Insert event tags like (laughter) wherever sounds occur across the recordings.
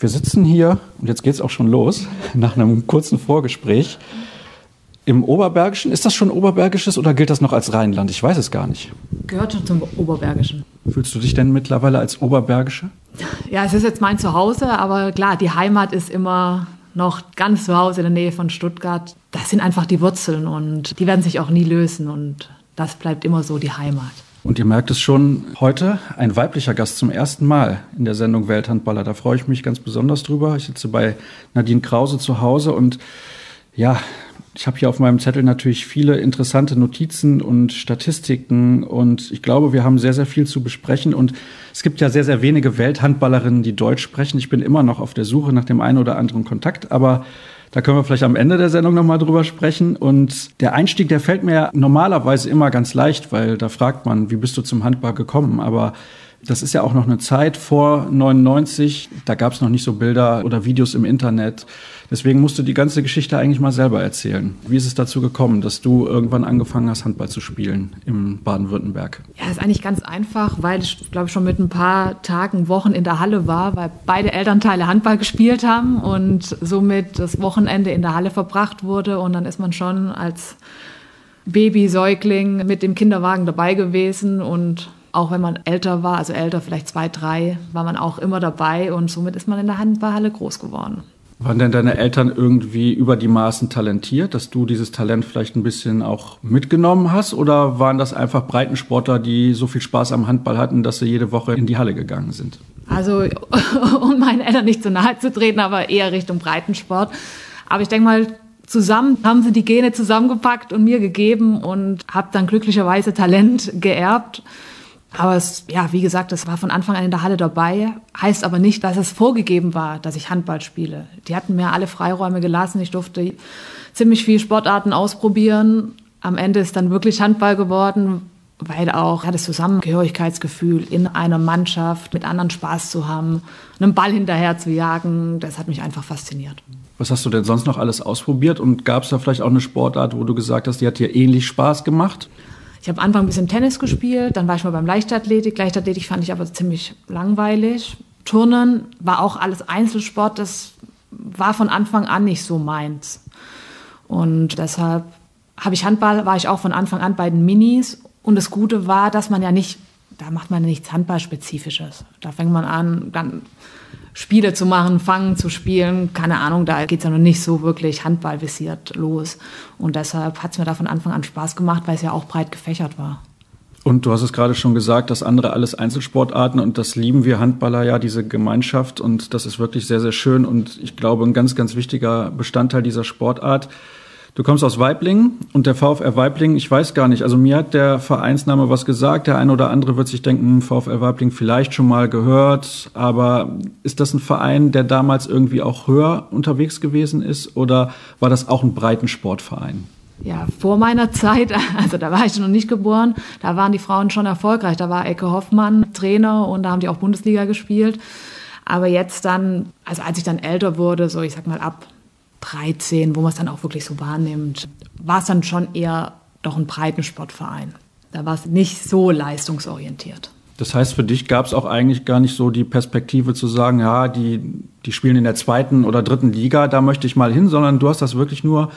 Wir sitzen hier und jetzt geht es auch schon los, (laughs) nach einem kurzen Vorgespräch. Im Oberbergischen, ist das schon Oberbergisches oder gilt das noch als Rheinland? Ich weiß es gar nicht. Gehört schon zum Oberbergischen. Fühlst du dich denn mittlerweile als Oberbergische? Ja, es ist jetzt mein Zuhause, aber klar, die Heimat ist immer noch ganz zu Hause in der Nähe von Stuttgart. Das sind einfach die Wurzeln und die werden sich auch nie lösen und das bleibt immer so die Heimat. Und ihr merkt es schon, heute ein weiblicher Gast zum ersten Mal in der Sendung Welthandballer. Da freue ich mich ganz besonders drüber. Ich sitze bei Nadine Krause zu Hause und ja, ich habe hier auf meinem Zettel natürlich viele interessante Notizen und Statistiken und ich glaube, wir haben sehr, sehr viel zu besprechen und es gibt ja sehr, sehr wenige Welthandballerinnen, die Deutsch sprechen. Ich bin immer noch auf der Suche nach dem einen oder anderen Kontakt, aber da können wir vielleicht am Ende der Sendung nochmal drüber sprechen. Und der Einstieg, der fällt mir normalerweise immer ganz leicht, weil da fragt man, wie bist du zum Handball gekommen? Aber das ist ja auch noch eine Zeit vor 99, da gab es noch nicht so Bilder oder Videos im Internet. Deswegen musst du die ganze Geschichte eigentlich mal selber erzählen. Wie ist es dazu gekommen, dass du irgendwann angefangen hast, Handball zu spielen im Baden-Württemberg? Ja, ist eigentlich ganz einfach, weil ich glaube schon mit ein paar Tagen, Wochen in der Halle war, weil beide Elternteile Handball gespielt haben und somit das Wochenende in der Halle verbracht wurde und dann ist man schon als Baby, Säugling mit dem Kinderwagen dabei gewesen und auch wenn man älter war, also älter, vielleicht zwei, drei, war man auch immer dabei und somit ist man in der Handballhalle groß geworden. Waren denn deine Eltern irgendwie über die Maßen talentiert, dass du dieses Talent vielleicht ein bisschen auch mitgenommen hast? Oder waren das einfach Breitensportler, die so viel Spaß am Handball hatten, dass sie jede Woche in die Halle gegangen sind? Also, (laughs) um meinen Eltern nicht zu nahe zu treten, aber eher Richtung Breitensport. Aber ich denke mal, zusammen haben sie die Gene zusammengepackt und mir gegeben und habe dann glücklicherweise Talent geerbt. Aber es, ja, wie gesagt, es war von Anfang an in der Halle dabei. Heißt aber nicht, dass es vorgegeben war, dass ich Handball spiele. Die hatten mir alle Freiräume gelassen. Ich durfte ziemlich viele Sportarten ausprobieren. Am Ende ist dann wirklich Handball geworden, weil auch ja, das Zusammengehörigkeitsgefühl in einer Mannschaft mit anderen Spaß zu haben, einen Ball hinterher zu jagen, das hat mich einfach fasziniert. Was hast du denn sonst noch alles ausprobiert und gab es da vielleicht auch eine Sportart, wo du gesagt hast, die hat dir ähnlich Spaß gemacht? Ich habe am Anfang ein bisschen Tennis gespielt, dann war ich mal beim Leichtathletik. Leichtathletik fand ich aber ziemlich langweilig. Turnen war auch alles Einzelsport, das war von Anfang an nicht so meins. Und deshalb habe ich Handball, war ich auch von Anfang an bei den Minis. Und das Gute war, dass man ja nicht, da macht man nichts Handballspezifisches. Da fängt man an, dann Spiele zu machen, Fangen zu spielen. Keine Ahnung, da geht es ja noch nicht so wirklich handballvisiert los. Und deshalb hat es mir da von Anfang an Spaß gemacht, weil es ja auch breit gefächert war. Und du hast es gerade schon gesagt, das andere alles Einzelsportarten und das lieben wir Handballer ja, diese Gemeinschaft. Und das ist wirklich sehr, sehr schön und ich glaube ein ganz, ganz wichtiger Bestandteil dieser Sportart. Du kommst aus Weiblingen und der VfR Weiblingen, ich weiß gar nicht, also mir hat der Vereinsname was gesagt. Der eine oder andere wird sich denken, hm, VfR Weiblingen vielleicht schon mal gehört, aber ist das ein Verein, der damals irgendwie auch höher unterwegs gewesen ist oder war das auch ein Breitensportverein? Ja, vor meiner Zeit, (laughs) also da war ich noch nicht geboren, da waren die Frauen schon erfolgreich. Da war Ecke Hoffmann Trainer und da haben die auch Bundesliga gespielt. Aber jetzt dann, also als ich dann älter wurde, so ich sag mal ab 13, wo man es dann auch wirklich so wahrnimmt, war es dann schon eher doch ein Breitensportverein. Da war es nicht so leistungsorientiert. Das heißt, für dich gab es auch eigentlich gar nicht so die Perspektive zu sagen, ja, die, die spielen in der zweiten oder dritten Liga, da möchte ich mal hin, sondern du hast das wirklich nur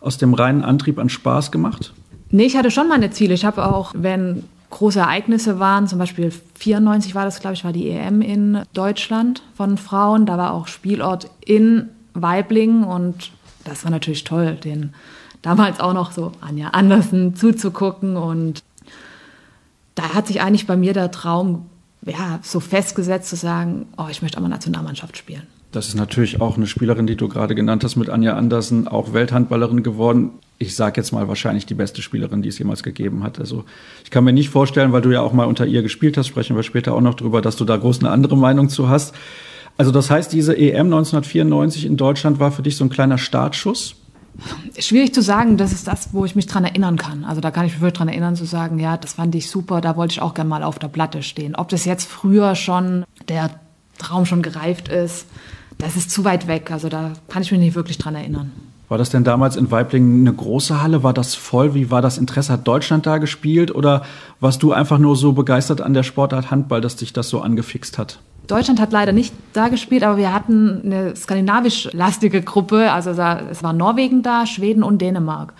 aus dem reinen Antrieb an Spaß gemacht? Nee, ich hatte schon meine Ziele. Ich habe auch, wenn große Ereignisse waren, zum Beispiel 94 war das, glaube ich, war die EM in Deutschland von Frauen. Da war auch Spielort in Weibling und das war natürlich toll, den damals auch noch so Anja Andersen zuzugucken und da hat sich eigentlich bei mir der Traum ja, so festgesetzt zu sagen, oh, ich möchte aber Nationalmannschaft spielen. Das ist natürlich auch eine Spielerin, die du gerade genannt hast, mit Anja Andersen, auch Welthandballerin geworden. Ich sage jetzt mal wahrscheinlich die beste Spielerin, die es jemals gegeben hat. Also ich kann mir nicht vorstellen, weil du ja auch mal unter ihr gespielt hast, sprechen wir später auch noch drüber, dass du da groß eine andere Meinung zu hast. Also das heißt, diese EM 1994 in Deutschland war für dich so ein kleiner Startschuss? Schwierig zu sagen, das ist das, wo ich mich dran erinnern kann. Also da kann ich mich wirklich dran erinnern zu sagen, ja, das fand ich super, da wollte ich auch gerne mal auf der Platte stehen. Ob das jetzt früher schon der Traum schon gereift ist, das ist zu weit weg. Also da kann ich mich nicht wirklich dran erinnern. War das denn damals in Weiblingen eine große Halle? War das voll? Wie war das Interesse? Hat Deutschland da gespielt? Oder warst du einfach nur so begeistert an der Sportart Handball, dass dich das so angefixt hat? Deutschland hat leider nicht da gespielt, aber wir hatten eine skandinavisch-lastige Gruppe. Also es war Norwegen da, Schweden und Dänemark.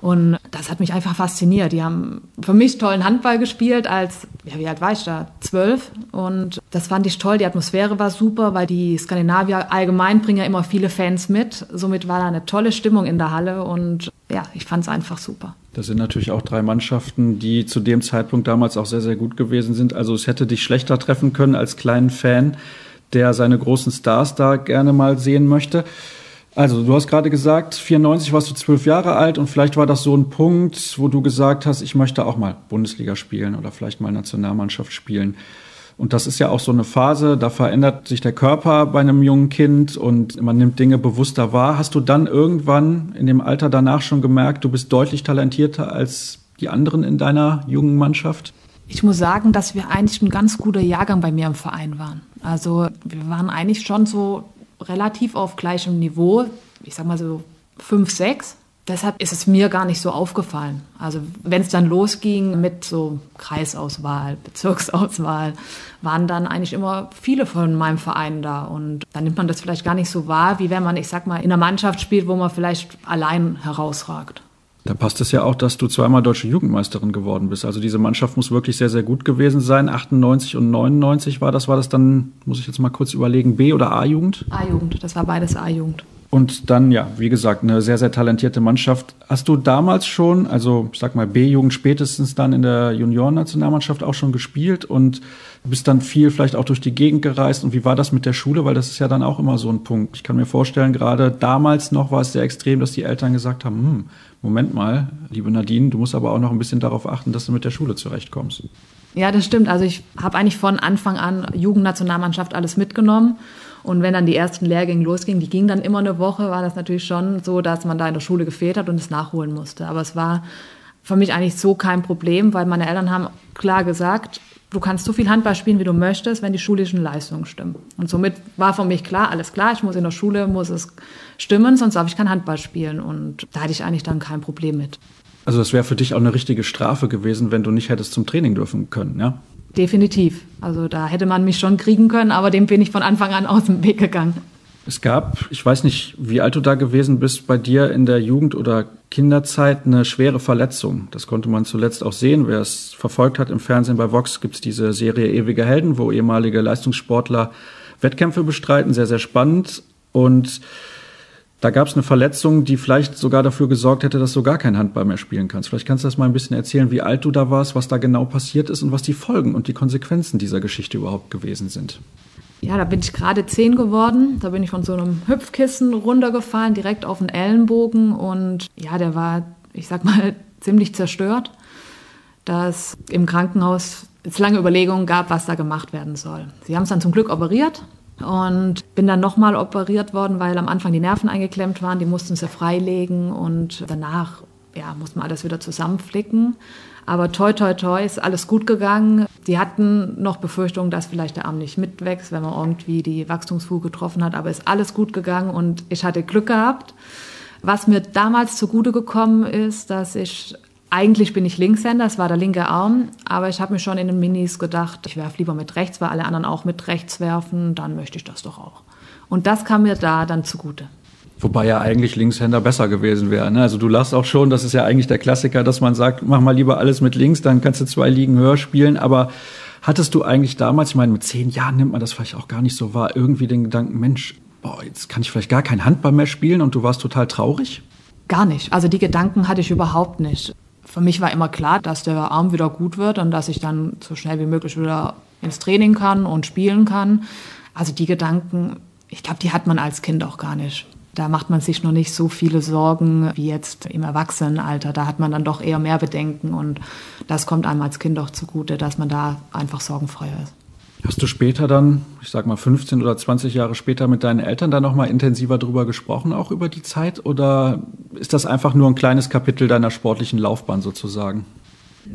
Und das hat mich einfach fasziniert. Die haben für mich tollen Handball gespielt als, ja, wie alt war ich da? Zwölf. Und das fand ich toll. Die Atmosphäre war super, weil die Skandinavier allgemein bringen ja immer viele Fans mit. Somit war da eine tolle Stimmung in der Halle und ja, ich fand es einfach super. Das sind natürlich auch drei Mannschaften, die zu dem Zeitpunkt damals auch sehr, sehr gut gewesen sind. Also es hätte dich schlechter treffen können als kleinen Fan, der seine großen Stars da gerne mal sehen möchte. Also, du hast gerade gesagt, 94 warst du zwölf Jahre alt und vielleicht war das so ein Punkt, wo du gesagt hast, ich möchte auch mal Bundesliga spielen oder vielleicht mal Nationalmannschaft spielen. Und das ist ja auch so eine Phase, da verändert sich der Körper bei einem jungen Kind und man nimmt Dinge bewusster wahr. Hast du dann irgendwann in dem Alter danach schon gemerkt, du bist deutlich talentierter als die anderen in deiner jungen Mannschaft? Ich muss sagen, dass wir eigentlich ein ganz guter Jahrgang bei mir im Verein waren. Also wir waren eigentlich schon so relativ auf gleichem Niveau, ich sag mal so fünf, sechs. Deshalb ist es mir gar nicht so aufgefallen. Also wenn es dann losging mit so Kreisauswahl, (laughs) Bezirksauswahl, waren dann eigentlich immer viele von meinem Verein da. Und dann nimmt man das vielleicht gar nicht so wahr, wie wenn man, ich sag mal, in einer Mannschaft spielt, wo man vielleicht allein herausragt. Da passt es ja auch, dass du zweimal deutsche Jugendmeisterin geworden bist. Also diese Mannschaft muss wirklich sehr, sehr gut gewesen sein. 98 und 99 war das. War das dann, muss ich jetzt mal kurz überlegen, B- oder A-Jugend? A-Jugend, das war beides A-Jugend. Und dann, ja, wie gesagt, eine sehr, sehr talentierte Mannschaft. Hast du damals schon, also ich sag mal B-Jugend spätestens dann in der Juniorennationalmannschaft auch schon gespielt und bist dann viel vielleicht auch durch die Gegend gereist? Und wie war das mit der Schule? Weil das ist ja dann auch immer so ein Punkt. Ich kann mir vorstellen, gerade damals noch war es sehr extrem, dass die Eltern gesagt haben, hm, Moment mal, liebe Nadine, du musst aber auch noch ein bisschen darauf achten, dass du mit der Schule zurechtkommst. Ja, das stimmt. Also ich habe eigentlich von Anfang an Jugendnationalmannschaft alles mitgenommen. Und wenn dann die ersten Lehrgänge losgingen, die gingen dann immer eine Woche, war das natürlich schon so, dass man da in der Schule gefehlt hat und es nachholen musste. Aber es war für mich eigentlich so kein Problem, weil meine Eltern haben klar gesagt, du kannst so viel Handball spielen, wie du möchtest, wenn die schulischen Leistungen stimmen. Und somit war für mich klar, alles klar, ich muss in der Schule, muss es stimmen, sonst darf ich kein Handball spielen. Und da hatte ich eigentlich dann kein Problem mit. Also das wäre für dich auch eine richtige Strafe gewesen, wenn du nicht hättest zum Training dürfen können, ja? Definitiv. Also da hätte man mich schon kriegen können, aber dem bin ich von Anfang an aus dem Weg gegangen. Es gab, ich weiß nicht, wie alt du da gewesen bist, bei dir in der Jugend- oder Kinderzeit eine schwere Verletzung. Das konnte man zuletzt auch sehen. Wer es verfolgt hat im Fernsehen bei Vox, gibt es diese Serie Ewige Helden, wo ehemalige Leistungssportler Wettkämpfe bestreiten. Sehr, sehr spannend. Und da gab es eine Verletzung, die vielleicht sogar dafür gesorgt hätte, dass du gar kein Handball mehr spielen kannst. Vielleicht kannst du das mal ein bisschen erzählen, wie alt du da warst, was da genau passiert ist und was die Folgen und die Konsequenzen dieser Geschichte überhaupt gewesen sind. Ja, da bin ich gerade zehn geworden. Da bin ich von so einem Hüpfkissen runtergefallen, direkt auf den Ellenbogen. Und ja, der war, ich sag mal, (laughs) ziemlich zerstört. Dass im Krankenhaus es lange Überlegungen gab, was da gemacht werden soll. Sie haben es dann zum Glück operiert und bin dann nochmal operiert worden, weil am Anfang die Nerven eingeklemmt waren. Die mussten sie freilegen und danach ja, muss man alles wieder zusammenflicken. Aber toi, toi, toi, ist alles gut gegangen. Die hatten noch Befürchtungen, dass vielleicht der Arm nicht mitwächst, wenn man irgendwie die Wachstumsfuge getroffen hat. Aber ist alles gut gegangen und ich hatte Glück gehabt. Was mir damals zugute gekommen ist, dass ich eigentlich bin ich Linkshänder, es war der linke Arm, aber ich habe mir schon in den Minis gedacht, ich werfe lieber mit rechts, weil alle anderen auch mit rechts werfen, dann möchte ich das doch auch. Und das kam mir da dann zugute. Wobei ja eigentlich Linkshänder besser gewesen wäre. Ne? Also du lachst auch schon, das ist ja eigentlich der Klassiker, dass man sagt, mach mal lieber alles mit links, dann kannst du zwei Ligen höher spielen. Aber hattest du eigentlich damals, ich meine, mit zehn Jahren nimmt man das vielleicht auch gar nicht so wahr, irgendwie den Gedanken, Mensch, boah, jetzt kann ich vielleicht gar kein Handball mehr spielen und du warst total traurig? Gar nicht. Also die Gedanken hatte ich überhaupt nicht. Für mich war immer klar, dass der Arm wieder gut wird und dass ich dann so schnell wie möglich wieder ins Training kann und spielen kann. Also die Gedanken, ich glaube, die hat man als Kind auch gar nicht. Da macht man sich noch nicht so viele Sorgen wie jetzt im Erwachsenenalter. Da hat man dann doch eher mehr Bedenken und das kommt einem als Kind auch zugute, dass man da einfach sorgenfreier ist. Hast du später dann, ich sag mal 15 oder 20 Jahre später mit deinen Eltern da nochmal intensiver drüber gesprochen, auch über die Zeit? Oder ist das einfach nur ein kleines Kapitel deiner sportlichen Laufbahn sozusagen?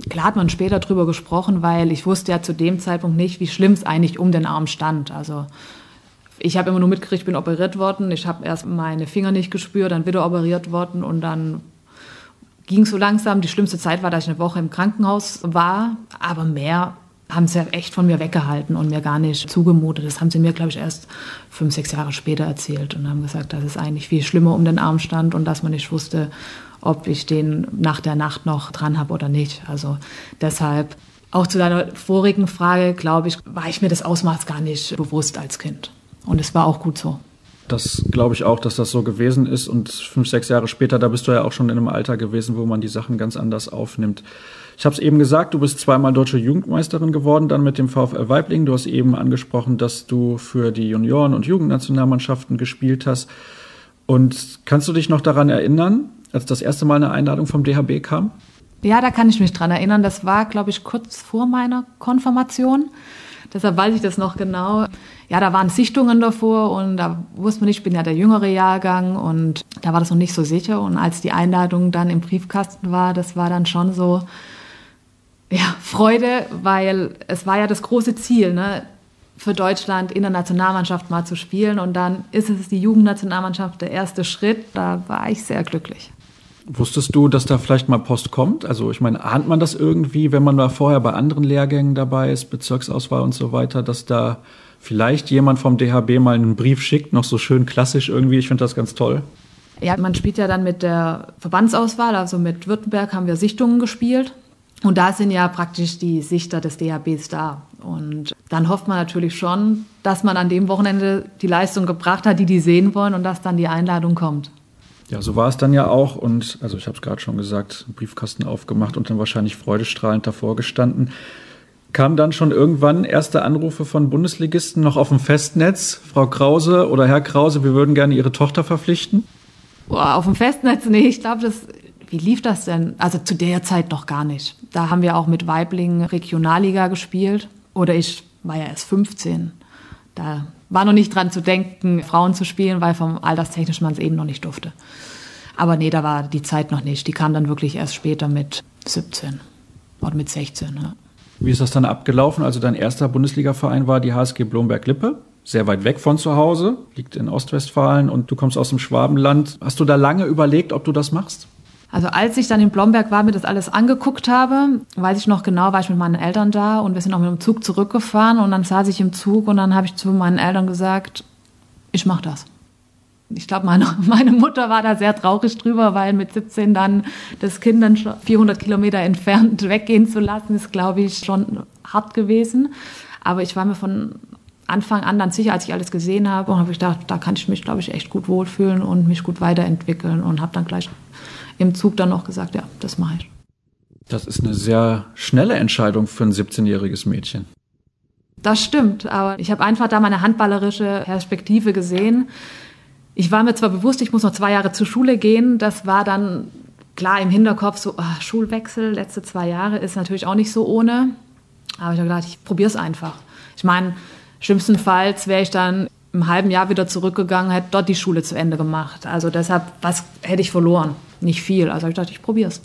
Klar hat man später drüber gesprochen, weil ich wusste ja zu dem Zeitpunkt nicht, wie schlimm es eigentlich um den Arm stand. Also ich habe immer nur mitgekriegt, ich bin operiert worden. Ich habe erst meine Finger nicht gespürt, dann wieder operiert worden und dann ging es so langsam. Die schlimmste Zeit war, dass ich eine Woche im Krankenhaus war, aber mehr haben sie echt von mir weggehalten und mir gar nicht zugemutet. Das haben sie mir, glaube ich, erst fünf, sechs Jahre später erzählt und haben gesagt, dass es eigentlich viel schlimmer um den Arm stand und dass man nicht wusste, ob ich den nach der Nacht noch dran habe oder nicht. Also deshalb, auch zu deiner vorigen Frage, glaube ich, war ich mir das Ausmaß gar nicht bewusst als Kind. Und es war auch gut so. Das glaube ich auch, dass das so gewesen ist. Und fünf, sechs Jahre später, da bist du ja auch schon in einem Alter gewesen, wo man die Sachen ganz anders aufnimmt. Ich habe es eben gesagt, du bist zweimal deutsche Jugendmeisterin geworden, dann mit dem VfL Weibling. Du hast eben angesprochen, dass du für die Junioren- und Jugendnationalmannschaften gespielt hast. Und kannst du dich noch daran erinnern, als das erste Mal eine Einladung vom DHB kam? Ja, da kann ich mich dran erinnern. Das war, glaube ich, kurz vor meiner Konfirmation. Deshalb weiß ich das noch genau. Ja, da waren Sichtungen davor und da wusste man nicht, ich bin ja der jüngere Jahrgang und da war das noch nicht so sicher. Und als die Einladung dann im Briefkasten war, das war dann schon so, ja, Freude, weil es war ja das große Ziel, ne, für Deutschland in der Nationalmannschaft mal zu spielen. Und dann ist es die Jugendnationalmannschaft der erste Schritt. Da war ich sehr glücklich. Wusstest du, dass da vielleicht mal Post kommt? Also ich meine, ahnt man das irgendwie, wenn man da vorher bei anderen Lehrgängen dabei ist, Bezirksauswahl und so weiter, dass da vielleicht jemand vom DHB mal einen Brief schickt, noch so schön klassisch irgendwie? Ich finde das ganz toll. Ja, man spielt ja dann mit der Verbandsauswahl, also mit Württemberg haben wir Sichtungen gespielt. Und da sind ja praktisch die Sichter des DHBs da. Und dann hofft man natürlich schon, dass man an dem Wochenende die Leistung gebracht hat, die die sehen wollen und dass dann die Einladung kommt. Ja, so war es dann ja auch. Und also ich habe es gerade schon gesagt, Briefkasten aufgemacht und dann wahrscheinlich freudestrahlend davor gestanden. Kamen dann schon irgendwann erste Anrufe von Bundesligisten noch auf dem Festnetz? Frau Krause oder Herr Krause, wir würden gerne Ihre Tochter verpflichten? Boah, auf dem Festnetz, nee, ich glaube, das wie lief das denn? Also zu der Zeit noch gar nicht. Da haben wir auch mit Weiblingen Regionalliga gespielt. Oder ich war ja erst 15. Da war noch nicht dran zu denken, Frauen zu spielen, weil vom Alterstechnisch man es eben noch nicht durfte. Aber nee, da war die Zeit noch nicht. Die kam dann wirklich erst später mit 17 oder mit 16. Ja. Wie ist das dann abgelaufen? Also dein erster Bundesligaverein war die HSG Blomberg-Lippe, sehr weit weg von zu Hause, liegt in Ostwestfalen und du kommst aus dem Schwabenland. Hast du da lange überlegt, ob du das machst? Also als ich dann in Blomberg war, mir das alles angeguckt habe, weiß ich noch genau, war ich mit meinen Eltern da und wir sind auch mit dem Zug zurückgefahren und dann saß ich im Zug und dann habe ich zu meinen Eltern gesagt, ich mache das. Ich glaube, meine, (laughs) meine Mutter war da sehr traurig drüber, weil mit 17 dann das Kind dann 400 Kilometer entfernt (laughs) weggehen zu lassen, ist, glaube ich, schon hart gewesen. Aber ich war mir von Anfang an dann sicher, als ich alles gesehen habe, und habe ich gedacht, da kann ich mich, glaube ich, echt gut wohlfühlen und mich gut weiterentwickeln und habe dann gleich im Zug dann noch gesagt, ja, das mache ich. Das ist eine sehr schnelle Entscheidung für ein 17-jähriges Mädchen. Das stimmt, aber ich habe einfach da meine handballerische Perspektive gesehen. Ich war mir zwar bewusst, ich muss noch zwei Jahre zur Schule gehen. Das war dann klar im Hinterkopf so, oh, Schulwechsel, letzte zwei Jahre ist natürlich auch nicht so ohne. Aber ich habe gedacht, ich probiere es einfach. Ich meine, schlimmstenfalls wäre ich dann im halben Jahr wieder zurückgegangen, hätte dort die Schule zu Ende gemacht. Also deshalb, was hätte ich verloren? Nicht viel. Also ich dachte, ich probiere es.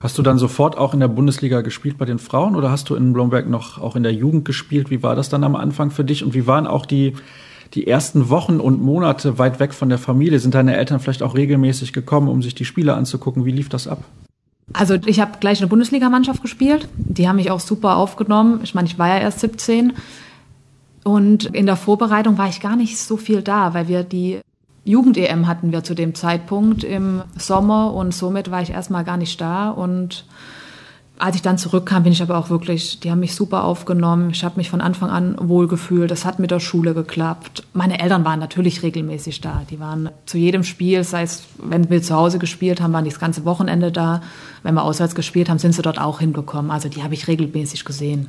Hast du dann sofort auch in der Bundesliga gespielt bei den Frauen oder hast du in Blomberg noch auch in der Jugend gespielt? Wie war das dann am Anfang für dich und wie waren auch die, die ersten Wochen und Monate weit weg von der Familie? Sind deine Eltern vielleicht auch regelmäßig gekommen, um sich die Spiele anzugucken? Wie lief das ab? Also ich habe gleich eine Bundesligamannschaft gespielt. Die haben mich auch super aufgenommen. Ich meine, ich war ja erst 17. Und in der Vorbereitung war ich gar nicht so viel da, weil wir die Jugend-EM hatten wir zu dem Zeitpunkt im Sommer und somit war ich erstmal gar nicht da. Und als ich dann zurückkam, bin ich aber auch wirklich, die haben mich super aufgenommen. Ich habe mich von Anfang an wohlgefühlt. Das hat mit der Schule geklappt. Meine Eltern waren natürlich regelmäßig da. Die waren zu jedem Spiel, sei es, wenn wir zu Hause gespielt haben, waren die das ganze Wochenende da. Wenn wir auswärts gespielt haben, sind sie dort auch hingekommen. Also die habe ich regelmäßig gesehen.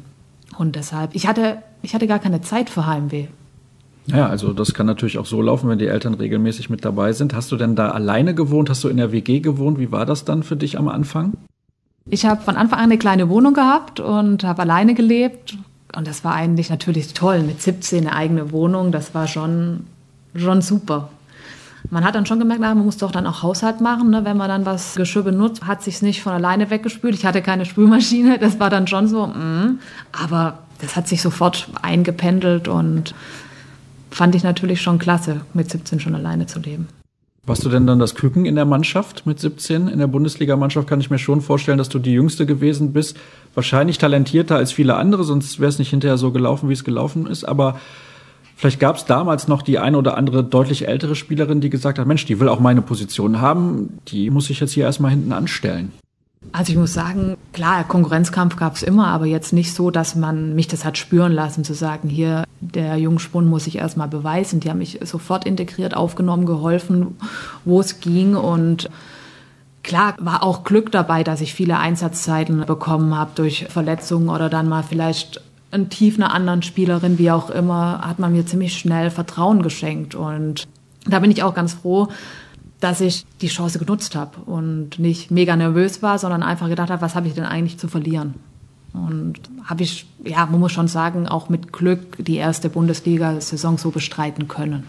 Und deshalb, ich hatte, ich hatte gar keine Zeit für Heimweh. Ja, also das kann natürlich auch so laufen, wenn die Eltern regelmäßig mit dabei sind. Hast du denn da alleine gewohnt? Hast du in der WG gewohnt? Wie war das dann für dich am Anfang? Ich habe von Anfang an eine kleine Wohnung gehabt und habe alleine gelebt. Und das war eigentlich natürlich toll. Mit 17 eine eigene Wohnung, das war schon, schon super. Man hat dann schon gemerkt, na, man muss doch dann auch Haushalt machen. Ne? Wenn man dann was Geschirr benutzt, hat sich nicht von alleine weggespült. Ich hatte keine Spülmaschine, (laughs) das war dann schon so. Mm. Aber das hat sich sofort eingependelt und fand ich natürlich schon klasse, mit 17 schon alleine zu leben. Warst du denn dann das Küken in der Mannschaft mit 17? In der Bundesligamannschaft kann ich mir schon vorstellen, dass du die Jüngste gewesen bist. Wahrscheinlich talentierter als viele andere, sonst wäre es nicht hinterher so gelaufen, wie es gelaufen ist. Aber vielleicht gab es damals noch die eine oder andere deutlich ältere Spielerin, die gesagt hat, Mensch, die will auch meine Position haben, die muss ich jetzt hier erstmal hinten anstellen. Also ich muss sagen, klar, Konkurrenzkampf gab es immer, aber jetzt nicht so, dass man mich das hat spüren lassen, zu sagen, hier, der Jungspund muss sich erstmal beweisen. Die haben mich sofort integriert, aufgenommen, geholfen, wo es ging und Klar war auch Glück dabei, dass ich viele Einsatzzeiten bekommen habe durch Verletzungen oder dann mal vielleicht ein Tief einer anderen Spielerin, wie auch immer, hat man mir ziemlich schnell Vertrauen geschenkt. Und da bin ich auch ganz froh, dass ich die Chance genutzt habe und nicht mega nervös war, sondern einfach gedacht habe, was habe ich denn eigentlich zu verlieren? Und habe ich, ja, man muss schon sagen, auch mit Glück die erste Bundesliga-Saison so bestreiten können.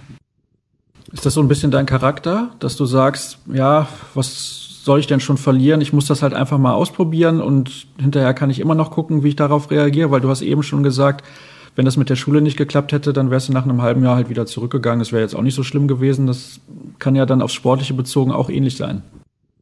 Ist das so ein bisschen dein Charakter, dass du sagst, ja, was soll ich denn schon verlieren? Ich muss das halt einfach mal ausprobieren und hinterher kann ich immer noch gucken, wie ich darauf reagiere, weil du hast eben schon gesagt, wenn das mit der Schule nicht geklappt hätte, dann wärst du nach einem halben Jahr halt wieder zurückgegangen. Das wäre jetzt auch nicht so schlimm gewesen. Das kann ja dann aufs Sportliche bezogen auch ähnlich sein.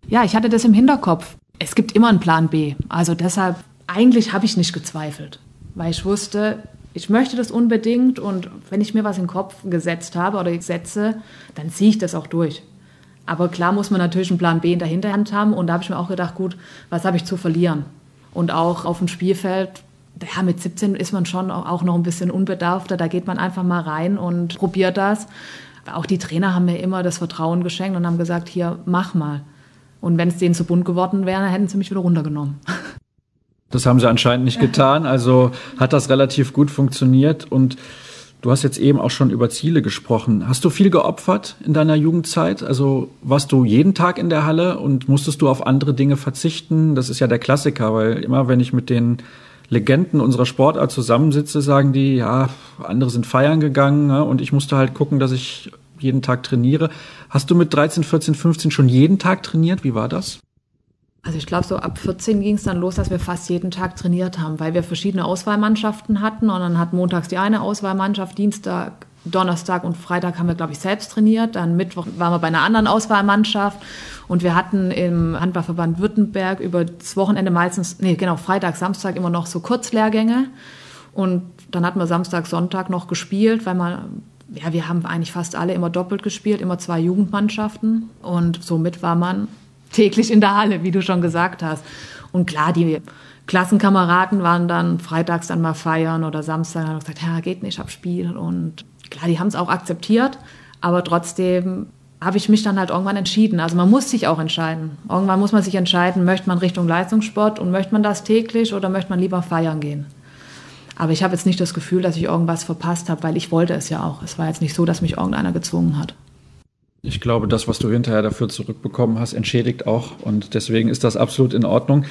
Ja, ich hatte das im Hinterkopf. Es gibt immer einen Plan B. Also deshalb, eigentlich habe ich nicht gezweifelt, weil ich wusste, ich möchte das unbedingt und wenn ich mir was in den Kopf gesetzt habe oder ich setze, dann ziehe ich das auch durch. Aber klar muss man natürlich einen Plan B in der Hinterhand haben und da habe ich mir auch gedacht, gut, was habe ich zu verlieren? Und auch auf dem Spielfeld ja, mit 17 ist man schon auch noch ein bisschen unbedarfter. Da geht man einfach mal rein und probiert das. Auch die Trainer haben mir immer das Vertrauen geschenkt und haben gesagt, hier, mach mal. Und wenn es denen zu bunt geworden wäre, hätten sie mich wieder runtergenommen. (laughs) Das haben sie anscheinend nicht getan. Also hat das relativ gut funktioniert. Und du hast jetzt eben auch schon über Ziele gesprochen. Hast du viel geopfert in deiner Jugendzeit? Also warst du jeden Tag in der Halle und musstest du auf andere Dinge verzichten? Das ist ja der Klassiker, weil immer wenn ich mit den Legenden unserer Sportart zusammensitze, sagen die, ja, andere sind feiern gegangen ne, und ich musste halt gucken, dass ich jeden Tag trainiere. Hast du mit 13, 14, 15 schon jeden Tag trainiert? Wie war das? Also ich glaube, so ab 14 ging es dann los, dass wir fast jeden Tag trainiert haben, weil wir verschiedene Auswahlmannschaften hatten und dann hat montags die eine Auswahlmannschaft, Dienstag, Donnerstag und Freitag haben wir, glaube ich, selbst trainiert. Dann Mittwoch waren wir bei einer anderen Auswahlmannschaft und wir hatten im Handballverband Württemberg über das Wochenende meistens, nee, genau, Freitag, Samstag immer noch so Kurzlehrgänge. Und dann hatten wir Samstag, Sonntag noch gespielt, weil man, ja, wir haben eigentlich fast alle immer doppelt gespielt, immer zwei Jugendmannschaften. Und somit war man täglich in der Halle, wie du schon gesagt hast. Und klar, die Klassenkameraden waren dann freitags dann mal feiern oder Samstag haben gesagt, ja, geht nicht, ich hab Spiel. Und klar, die haben es auch akzeptiert, aber trotzdem habe ich mich dann halt irgendwann entschieden. Also man muss sich auch entscheiden. Irgendwann muss man sich entscheiden, möchte man Richtung Leistungssport und möchte man das täglich oder möchte man lieber feiern gehen. Aber ich habe jetzt nicht das Gefühl, dass ich irgendwas verpasst habe, weil ich wollte es ja auch. Es war jetzt nicht so, dass mich irgendeiner gezwungen hat. Ich glaube, das, was du hinterher dafür zurückbekommen hast, entschädigt auch. Und deswegen ist das absolut in Ordnung.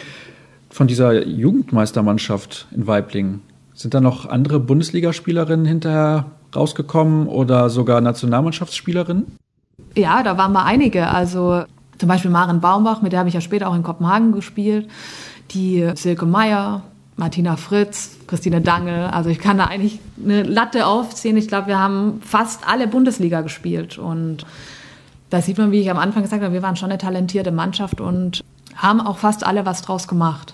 Von dieser Jugendmeistermannschaft in Weiblingen, sind da noch andere Bundesligaspielerinnen hinterher rausgekommen oder sogar Nationalmannschaftsspielerinnen? Ja, da waren mal einige. Also zum Beispiel Maren Baumbach, mit der habe ich ja später auch in Kopenhagen gespielt. Die Silke Meyer, Martina Fritz, Christine Dangel. Also ich kann da eigentlich eine Latte aufziehen. Ich glaube, wir haben fast alle Bundesliga gespielt. Und da sieht man, wie ich am Anfang gesagt habe, wir waren schon eine talentierte Mannschaft und haben auch fast alle was draus gemacht.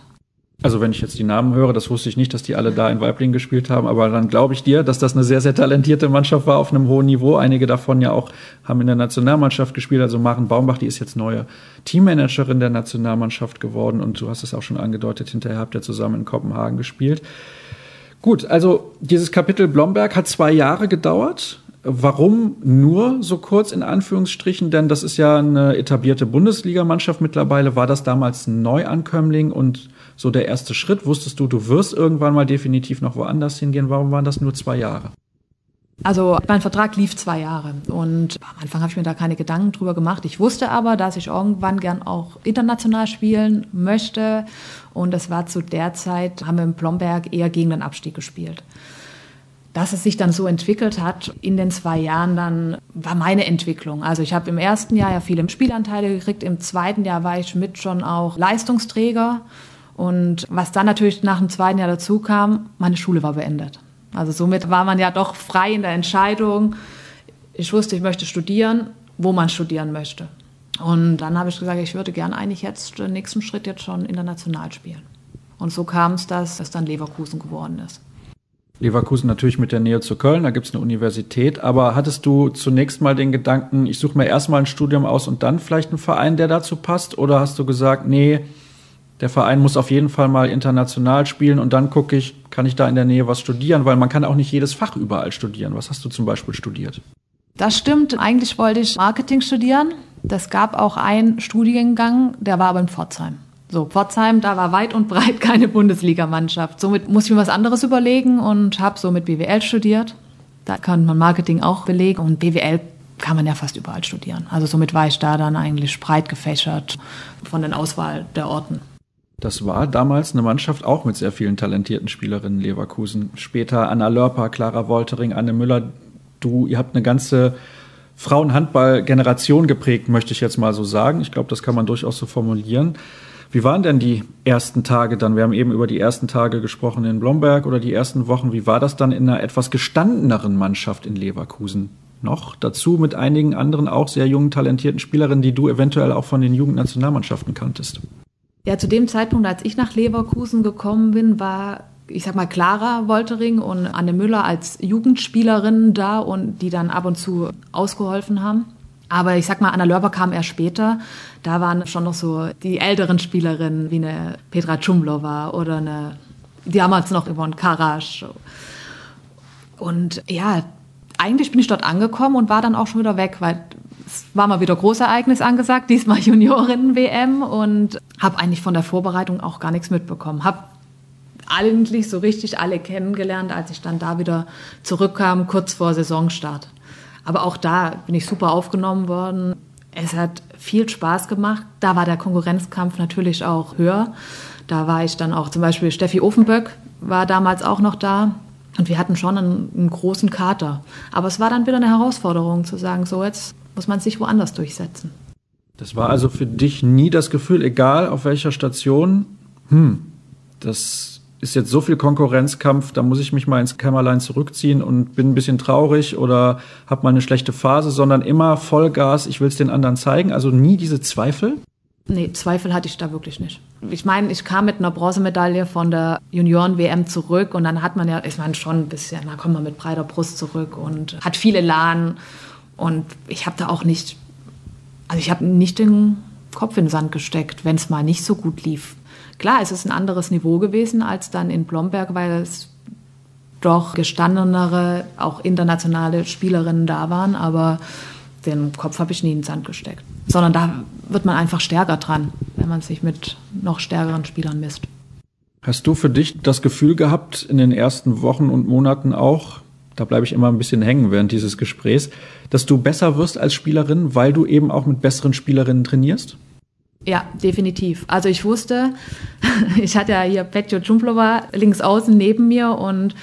Also wenn ich jetzt die Namen höre, das wusste ich nicht, dass die alle da in Weiblingen gespielt haben, aber dann glaube ich dir, dass das eine sehr, sehr talentierte Mannschaft war auf einem hohen Niveau. Einige davon ja auch haben in der Nationalmannschaft gespielt. Also Maren Baumbach, die ist jetzt neue Teammanagerin der Nationalmannschaft geworden und du hast es auch schon angedeutet, hinterher habt ihr zusammen in Kopenhagen gespielt. Gut, also dieses Kapitel Blomberg hat zwei Jahre gedauert. Warum nur so kurz in Anführungsstrichen? Denn das ist ja eine etablierte Bundesligamannschaft mittlerweile. War das damals ein Neuankömmling und so der erste Schritt? Wusstest du, du wirst irgendwann mal definitiv noch woanders hingehen? Warum waren das nur zwei Jahre? Also mein Vertrag lief zwei Jahre und am Anfang habe ich mir da keine Gedanken drüber gemacht. Ich wusste aber, dass ich irgendwann gern auch international spielen möchte und das war zu der Zeit, haben wir in Blomberg eher gegen den Abstieg gespielt. Dass es sich dann so entwickelt hat in den zwei Jahren, dann war meine Entwicklung. Also ich habe im ersten Jahr ja viele Spielanteile gekriegt, im zweiten Jahr war ich mit schon auch Leistungsträger und was dann natürlich nach dem zweiten Jahr dazu kam, meine Schule war beendet. Also somit war man ja doch frei in der Entscheidung. Ich wusste, ich möchte studieren wo man studieren möchte. Und dann habe ich gesagt, ich würde gerne eigentlich jetzt den nächsten Schritt jetzt schon international spielen. Und so kam es, dass es dann Leverkusen geworden ist. Leverkusen natürlich mit der Nähe zu Köln, da gibt es eine Universität. Aber hattest du zunächst mal den Gedanken, ich suche mir erstmal ein Studium aus und dann vielleicht einen Verein, der dazu passt? Oder hast du gesagt, nee, der Verein muss auf jeden Fall mal international spielen und dann gucke ich, kann ich da in der Nähe was studieren? Weil man kann auch nicht jedes Fach überall studieren. Was hast du zum Beispiel studiert? Das stimmt. Eigentlich wollte ich Marketing studieren. Das gab auch einen Studiengang, der war aber in Pforzheim. So, Pforzheim, da war weit und breit (laughs) keine Bundesligamannschaft. Somit musste ich mir was anderes überlegen und habe so mit BWL studiert. Da kann man Marketing auch belegen und BWL kann man ja fast überall studieren. Also somit war ich da dann eigentlich breit gefächert von der Auswahl der Orten. Das war damals eine Mannschaft auch mit sehr vielen talentierten Spielerinnen Leverkusen. Später Anna Lörper, Clara Woltering, Anne Müller. Du, ihr habt eine ganze Frauenhandball-Generation geprägt, möchte ich jetzt mal so sagen. Ich glaube, das kann man durchaus so formulieren. Wie waren denn die ersten Tage dann? Wir haben eben über die ersten Tage gesprochen in Blomberg oder die ersten Wochen. Wie war das dann in einer etwas gestandeneren Mannschaft in Leverkusen? Noch dazu mit einigen anderen auch sehr jungen, talentierten Spielerinnen, die du eventuell auch von den Jugendnationalmannschaften kanntest. Ja, zu dem Zeitpunkt, als ich nach Leverkusen gekommen bin, war ich sag mal, Clara Woltering und Anne Müller als Jugendspielerinnen da und die dann ab und zu ausgeholfen haben. Aber ich sag mal, Anna Lörber kam erst später. Da waren schon noch so die älteren Spielerinnen wie eine Petra Czumlova oder eine, damals noch Yvonne Karasch. Und ja, eigentlich bin ich dort angekommen und war dann auch schon wieder weg, weil es war mal wieder Großereignis angesagt, diesmal (laughs) Juniorinnen-WM und habe eigentlich von der Vorbereitung auch gar nichts mitbekommen. Habe eigentlich so richtig alle kennengelernt, als ich dann da wieder zurückkam, kurz vor Saisonstart. Aber auch da bin ich super aufgenommen worden. Es hat viel Spaß gemacht. Da war der Konkurrenzkampf natürlich auch höher. Da war ich dann auch zum Beispiel Steffi Ofenböck war damals auch noch da. Und wir hatten schon einen, einen, großen Kater. Aber es war dann wieder eine Herausforderung zu sagen, so jetzt muss man sich woanders durchsetzen. Das war also für dich nie das Gefühl, egal auf welcher Station, hm, das ist jetzt so viel Konkurrenzkampf, da muss ich mich mal ins Kämmerlein zurückziehen und bin ein bisschen traurig oder habe mal eine schlechte Phase, sondern immer Vollgas, ich will es den anderen zeigen. Also nie diese Zweifel? Nee, Zweifel hatte ich da wirklich nicht. Ich meine, ich kam mit einer Bronzemedaille von der Junioren-WM zurück und dann hat man ja, ich meine, schon ein bisschen, da kommt man mit breiter Brust zurück und hat viel Elan und ich habe da auch nicht, also ich habe nicht den Kopf in den Sand gesteckt, wenn es mal nicht so gut lief. Klar, es ist ein anderes Niveau gewesen als dann in Blomberg, weil es doch gestandenere, auch internationale Spielerinnen da waren, aber den Kopf habe ich nie in den Sand gesteckt. Sondern da wird man einfach stärker dran, wenn man sich mit noch stärkeren Spielern misst. Hast du für dich das Gefühl gehabt, in den ersten Wochen und Monaten auch, da bleibe ich immer ein bisschen hängen während dieses Gesprächs, dass du besser wirst als Spielerin, weil du eben auch mit besseren Spielerinnen trainierst? Ja, definitiv. Also ich wusste, (laughs) ich hatte ja hier Petjo Djumplova links außen neben mir und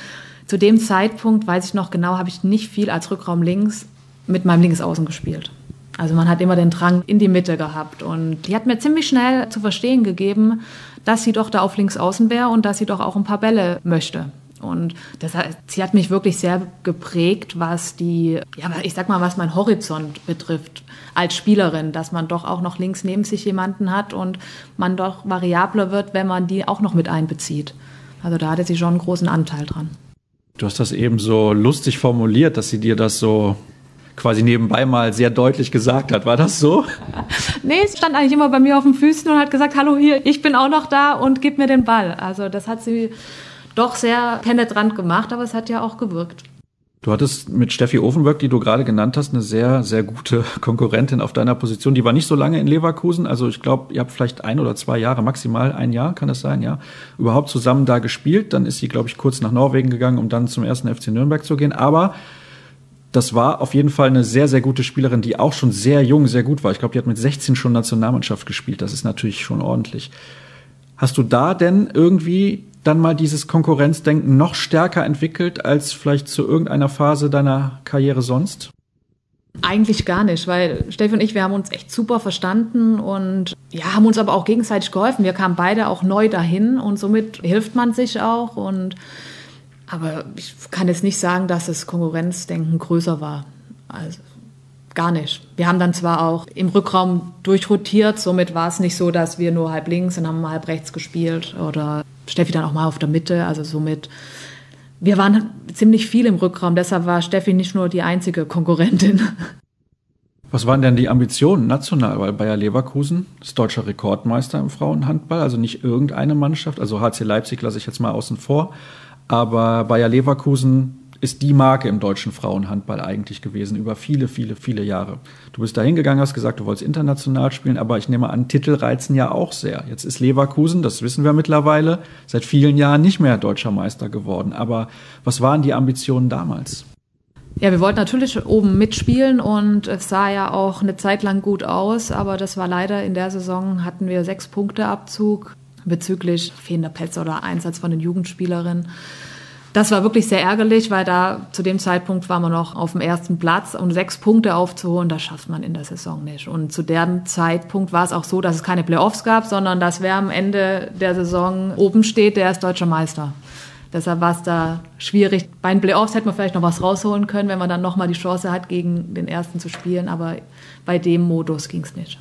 zu dem Zeitpunkt, weiß ich noch genau, habe ich nicht viel als Rückraum links mit meinem Linksaußen gespielt. Also man hat immer den Drang in die Mitte gehabt und die hat mir ziemlich schnell zu verstehen gegeben, dass sie doch da auf Linksaußen wäre und dass sie doch auch ein paar Bälle möchte. Und das, sie hat mich wirklich sehr geprägt, was die, ja, ich sag mal, was mein Horizont betrifft als Spielerin, dass man doch auch noch links neben sich jemanden hat und man doch variabler wird, wenn man die auch noch mit einbezieht. Also da hatte sie schon einen großen Anteil dran. Du hast das eben so lustig formuliert, dass sie dir das so quasi nebenbei mal sehr deutlich gesagt hat. War das so? (laughs) nee, sie stand eigentlich immer bei mir auf den Füßen und hat gesagt, hallo hier, ich bin auch noch da und gib mir den Ball. Also das hat sie doch sehr penetrant gemacht, aber es hat ja auch gewirkt. Du hattest mit Steffi Ofenberg, die du gerade genannt hast, eine sehr, sehr gute (laughs) Konkurrentin auf deiner Position. Die war nicht so lange in Leverkusen. Also ich glaube, ihr habt vielleicht ein oder zwei Jahre, maximal ein Jahr, kann es sein, ja, überhaupt zusammen da gespielt. Dann ist sie, glaube ich, kurz nach Norwegen gegangen, um dann zum ersten FC Nürnberg zu gehen. Aber das war auf jeden Fall eine sehr, sehr gute Spielerin, die auch schon sehr jung, sehr gut war. Ich glaube, die hat mit 16 schon Nationalmannschaft gespielt. Das ist natürlich schon ordentlich. Hast du da denn irgendwie dann mal dieses Konkurrenzdenken noch stärker entwickelt als vielleicht zu irgendeiner Phase deiner Karriere sonst? Eigentlich gar nicht, weil Steffi und ich, wir haben uns echt super verstanden und ja, haben uns aber auch gegenseitig geholfen. Wir kamen beide auch neu dahin und somit hilft man sich auch und aber ich kann jetzt nicht sagen, dass das Konkurrenzdenken größer war. Also gar nicht. Wir haben dann zwar auch im Rückraum durchrotiert, somit war es nicht so, dass wir nur halb links und haben halb rechts gespielt oder Steffi dann auch mal auf der Mitte. Also somit, wir waren ziemlich viel im Rückraum, deshalb war Steffi nicht nur die einzige Konkurrentin. (laughs) Was waren denn die Ambitionen national? Weil Bayer Leverkusen ist deutscher Rekordmeister im Frauenhandball, also nicht irgendeine Mannschaft. Also HC Leipzig lasse ich jetzt mal außen vor. Aber Bayer Leverkusen ist die Marke im deutschen Frauenhandball eigentlich gewesen über viele, viele, viele Jahre. Du bist da hingegangen, hast gesagt, du wolltest international spielen, aber ich nehme an, Titel reizen ja auch sehr. Jetzt ist Leverkusen, das wissen wir mittlerweile, seit vielen Jahren nicht mehr deutscher Meister geworden. Aber was waren die Ambitionen damals? Ja, wir wollten natürlich oben mitspielen und es sah ja auch eine Zeit lang gut aus, aber das war leider in der Saison hatten wir sechs Punkte Abzug bezüglich fehlender Plätze oder Einsatz von den Jugendspielerinnen. Das war wirklich sehr ärgerlich, weil da zu dem Zeitpunkt war man noch auf dem ersten Platz und sechs Punkte aufzuholen, das schafft man in der Saison nicht. Und zu dem Zeitpunkt war es auch so, dass es keine Playoffs gab, sondern dass wer am Ende der Saison oben steht, der ist deutscher Meister. Deshalb war es da schwierig. Bei den Playoffs hätte man vielleicht noch was rausholen können, wenn man dann nochmal die Chance hat, gegen den ersten zu spielen. Aber bei dem Modus ging es nicht.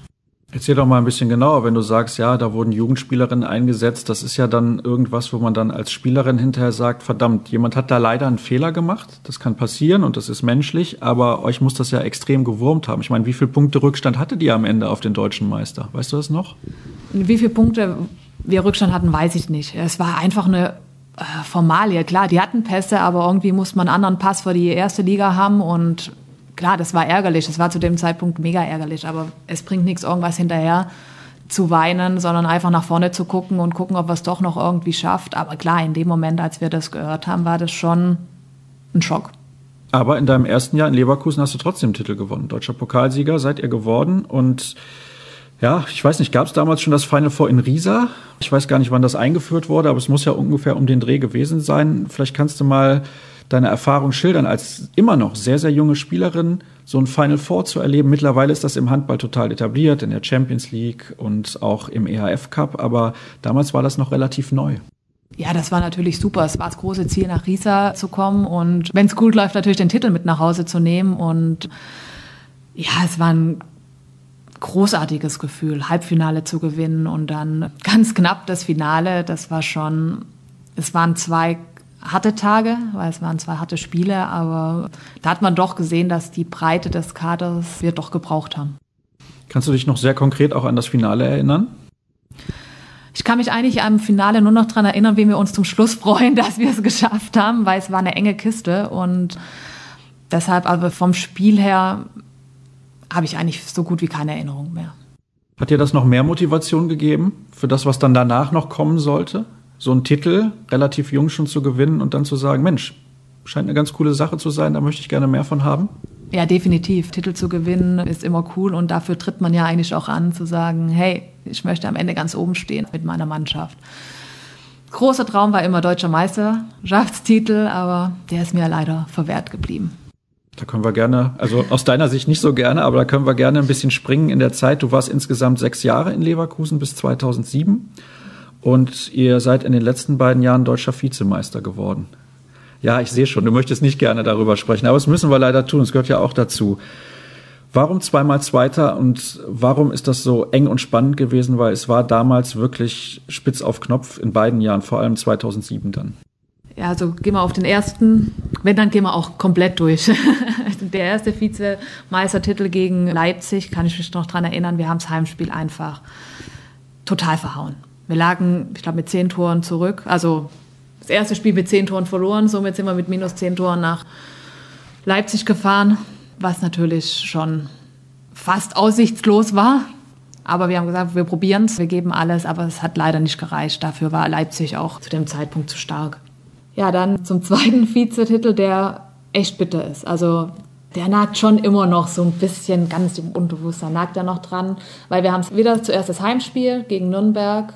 Erzähl doch mal ein bisschen genauer, wenn du sagst, ja, da wurden Jugendspielerinnen eingesetzt. Das ist ja dann irgendwas, wo man dann als Spielerin hinterher sagt, verdammt, jemand hat da leider einen Fehler gemacht. Das kann passieren und das ist menschlich, aber euch muss das ja extrem gewurmt haben. Ich meine, wie viele Punkte Rückstand hattet ihr am Ende auf den deutschen Meister? Weißt du das noch? Wie viele Punkte wir Rückstand hatten, weiß ich nicht. Es war einfach eine äh, Formalie. Klar, die hatten Pässe, aber irgendwie muss man einen anderen Pass für die erste Liga haben und klar, das war ärgerlich. Das war zu dem Zeitpunkt mega ärgerlich, aber es bringt nichts, irgendwas hinterher zu weinen, sondern einfach nach vorne zu gucken und gucken, ob wir es doch noch irgendwie schafft. Aber klar, in dem Moment, als wir das gehört haben, war das schon ein Schock. Aber in deinem ersten Jahr in Leverkusen hast du trotzdem Titel gewonnen. Deutscher Pokalsieger seid ihr geworden. Und ja, ich weiß nicht, gab es damals schon das Final Four in Riesa? Ich weiß gar nicht, wann das eingeführt wurde, aber es muss ja ungefähr um den Dreh gewesen sein. Vielleicht kannst du mal deine Erfahrung schildern, als immer noch sehr, sehr junge Spielerin so ein Final Four zu erleben. Mittlerweile ist das im Handball total etabliert, in der Champions League und auch im EHF Cup, aber damals war das noch relativ neu. Ja, das war natürlich super. Es war das große Ziel, nach Riesa zu kommen und wenn es gut läuft, natürlich den Titel mit nach Hause zu nehmen. Und ja, es war ein großartiges Gefühl, Halbfinale zu gewinnen und dann ganz knapp das Finale. Das war schon, es waren zwei harte Tage, weil es waren zwei harte Spiele, aber da hat man doch gesehen, dass die Breite des Kaders wir doch gebraucht haben. Kannst du dich noch sehr konkret auch an das Finale erinnern? Ich kann mich eigentlich am Finale nur noch daran erinnern, wie wir uns zum Schluss freuen, (laughs) dass wir es geschafft haben, weil es war eine enge Kiste und deshalb aber vom Spiel her habe ich eigentlich so gut wie keine Erinnerung mehr. Hat dir das noch mehr Motivation gegeben für das, was dann danach noch kommen sollte? So einen Titel relativ jung schon zu gewinnen und dann zu sagen, Mensch, scheint eine ganz coole Sache zu sein, da möchte ich gerne mehr von haben? Ja, definitiv. Titel zu gewinnen ist immer cool und dafür tritt man ja eigentlich auch an, zu sagen, hey, ich möchte am Ende ganz oben stehen mit meiner Mannschaft. Großer Traum war immer deutscher Meisterschaftstitel, aber der ist mir leider verwehrt geblieben. Da können wir gerne, also aus deiner Sicht nicht so gerne, aber da können wir gerne ein bisschen springen in der Zeit. Du warst insgesamt sechs Jahre in Leverkusen bis 2007 und ihr seid in den letzten beiden Jahren deutscher Vizemeister geworden. Ja, ich sehe schon, du möchtest nicht gerne darüber sprechen, aber das müssen wir leider tun, es gehört ja auch dazu. Warum zweimal Zweiter und warum ist das so eng und spannend gewesen? Weil es war damals wirklich spitz auf Knopf in beiden Jahren, vor allem 2007 dann. Ja, also gehen wir auf den ersten, wenn, dann gehen wir auch komplett durch. (laughs) Der erste Vizemeistertitel gegen Leipzig, kann ich mich noch dran erinnern, wir haben das Heimspiel einfach total verhauen. Wir lagen, ich glaube, mit zehn Toren zurück. Also das erste Spiel mit zehn Toren verloren. Somit sind wir mit minus zehn Toren nach Leipzig gefahren, was natürlich schon fast aussichtslos war. Aber wir haben gesagt, wir probieren es, wir geben alles, aber es hat leider nicht gereicht. Dafür war Leipzig auch zu dem Zeitpunkt zu stark. Ja, dann zum zweiten (laughs) Vizetitel, der echt bitter ist. Also der nagt schon immer noch so ein bisschen ganz im Unterbewusstsein, nagt er noch dran, weil wir haben wieder zuerst das Heimspiel gegen Nürnberg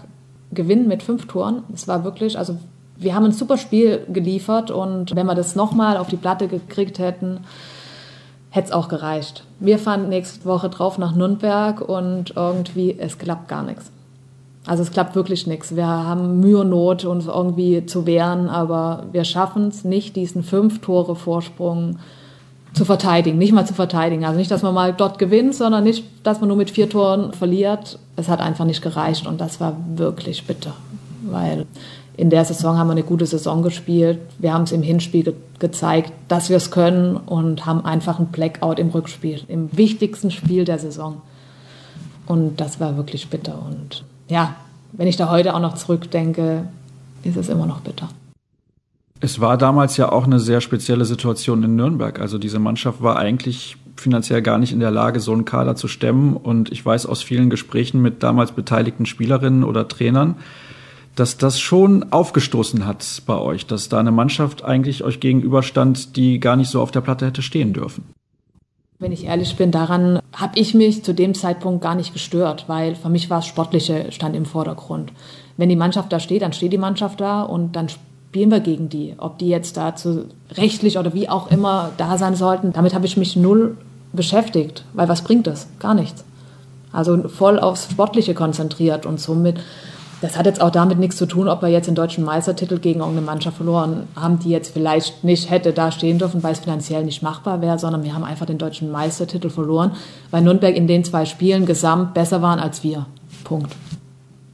gewinnen mit fünf Toren. Es war wirklich, also wir haben ein super Spiel geliefert und wenn wir das nochmal auf die Platte gekriegt hätten, hätte es auch gereicht. Wir fahren nächste Woche drauf nach Nürnberg und irgendwie, es klappt gar nichts. Also es klappt wirklich nichts. Wir haben Mühe und Not, uns irgendwie zu wehren, aber wir schaffen es nicht, diesen fünf Tore Vorsprung zu verteidigen, nicht mal zu verteidigen. Also nicht, dass man mal dort gewinnt, sondern nicht, dass man nur mit vier Toren verliert. Es hat einfach nicht gereicht und das war wirklich bitter, weil in der Saison haben wir eine gute Saison gespielt. Wir haben es im Hinspiel ge gezeigt, dass wir es können und haben einfach einen Blackout im Rückspiel, im wichtigsten Spiel der Saison. Und das war wirklich bitter. Und ja, wenn ich da heute auch noch zurückdenke, ist es immer noch bitter. Es war damals ja auch eine sehr spezielle Situation in Nürnberg. Also diese Mannschaft war eigentlich finanziell gar nicht in der Lage, so einen Kader zu stemmen. Und ich weiß aus vielen Gesprächen mit damals beteiligten Spielerinnen oder Trainern, dass das schon aufgestoßen hat bei euch, dass da eine Mannschaft eigentlich euch gegenüberstand, die gar nicht so auf der Platte hätte stehen dürfen. Wenn ich ehrlich bin, daran habe ich mich zu dem Zeitpunkt gar nicht gestört, weil für mich war es Sportliche stand im Vordergrund. Wenn die Mannschaft da steht, dann steht die Mannschaft da und dann spielen wir gegen die. Ob die jetzt dazu rechtlich oder wie auch immer da sein sollten, damit habe ich mich null beschäftigt, weil was bringt das? Gar nichts. Also voll aufs Sportliche konzentriert und somit, das hat jetzt auch damit nichts zu tun, ob wir jetzt den deutschen Meistertitel gegen irgendeine Mannschaft verloren haben, die jetzt vielleicht nicht hätte da stehen dürfen, weil es finanziell nicht machbar wäre, sondern wir haben einfach den deutschen Meistertitel verloren, weil Nürnberg in den zwei Spielen gesamt besser waren als wir. Punkt.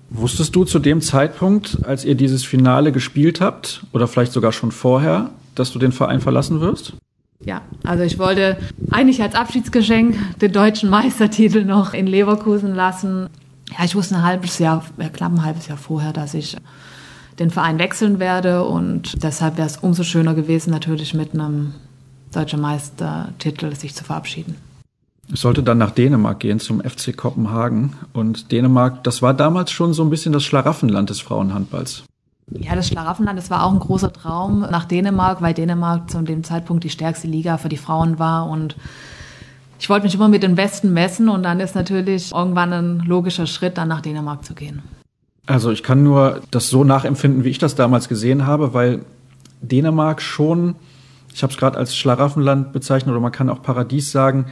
Wusstest du zu dem Zeitpunkt, als ihr dieses Finale gespielt habt, oder vielleicht sogar schon vorher, dass du den Verein verlassen wirst? Ja, also ich wollte eigentlich als Abschiedsgeschenk den deutschen Meistertitel noch in Leverkusen lassen. Ja, ich wusste ein halbes Jahr, ja, knapp ein halbes Jahr vorher, dass ich den Verein wechseln werde und deshalb wäre es umso schöner gewesen, natürlich mit einem deutschen Meistertitel sich zu verabschieden. Es sollte dann nach Dänemark gehen zum FC Kopenhagen. Und Dänemark, das war damals schon so ein bisschen das Schlaraffenland des Frauenhandballs. Ja, das Schlaraffenland, das war auch ein großer Traum nach Dänemark, weil Dänemark zu dem Zeitpunkt die stärkste Liga für die Frauen war. Und ich wollte mich immer mit den Besten messen und dann ist natürlich irgendwann ein logischer Schritt, dann nach Dänemark zu gehen. Also ich kann nur das so nachempfinden, wie ich das damals gesehen habe, weil Dänemark schon, ich habe es gerade als Schlaraffenland bezeichnet oder man kann auch Paradies sagen,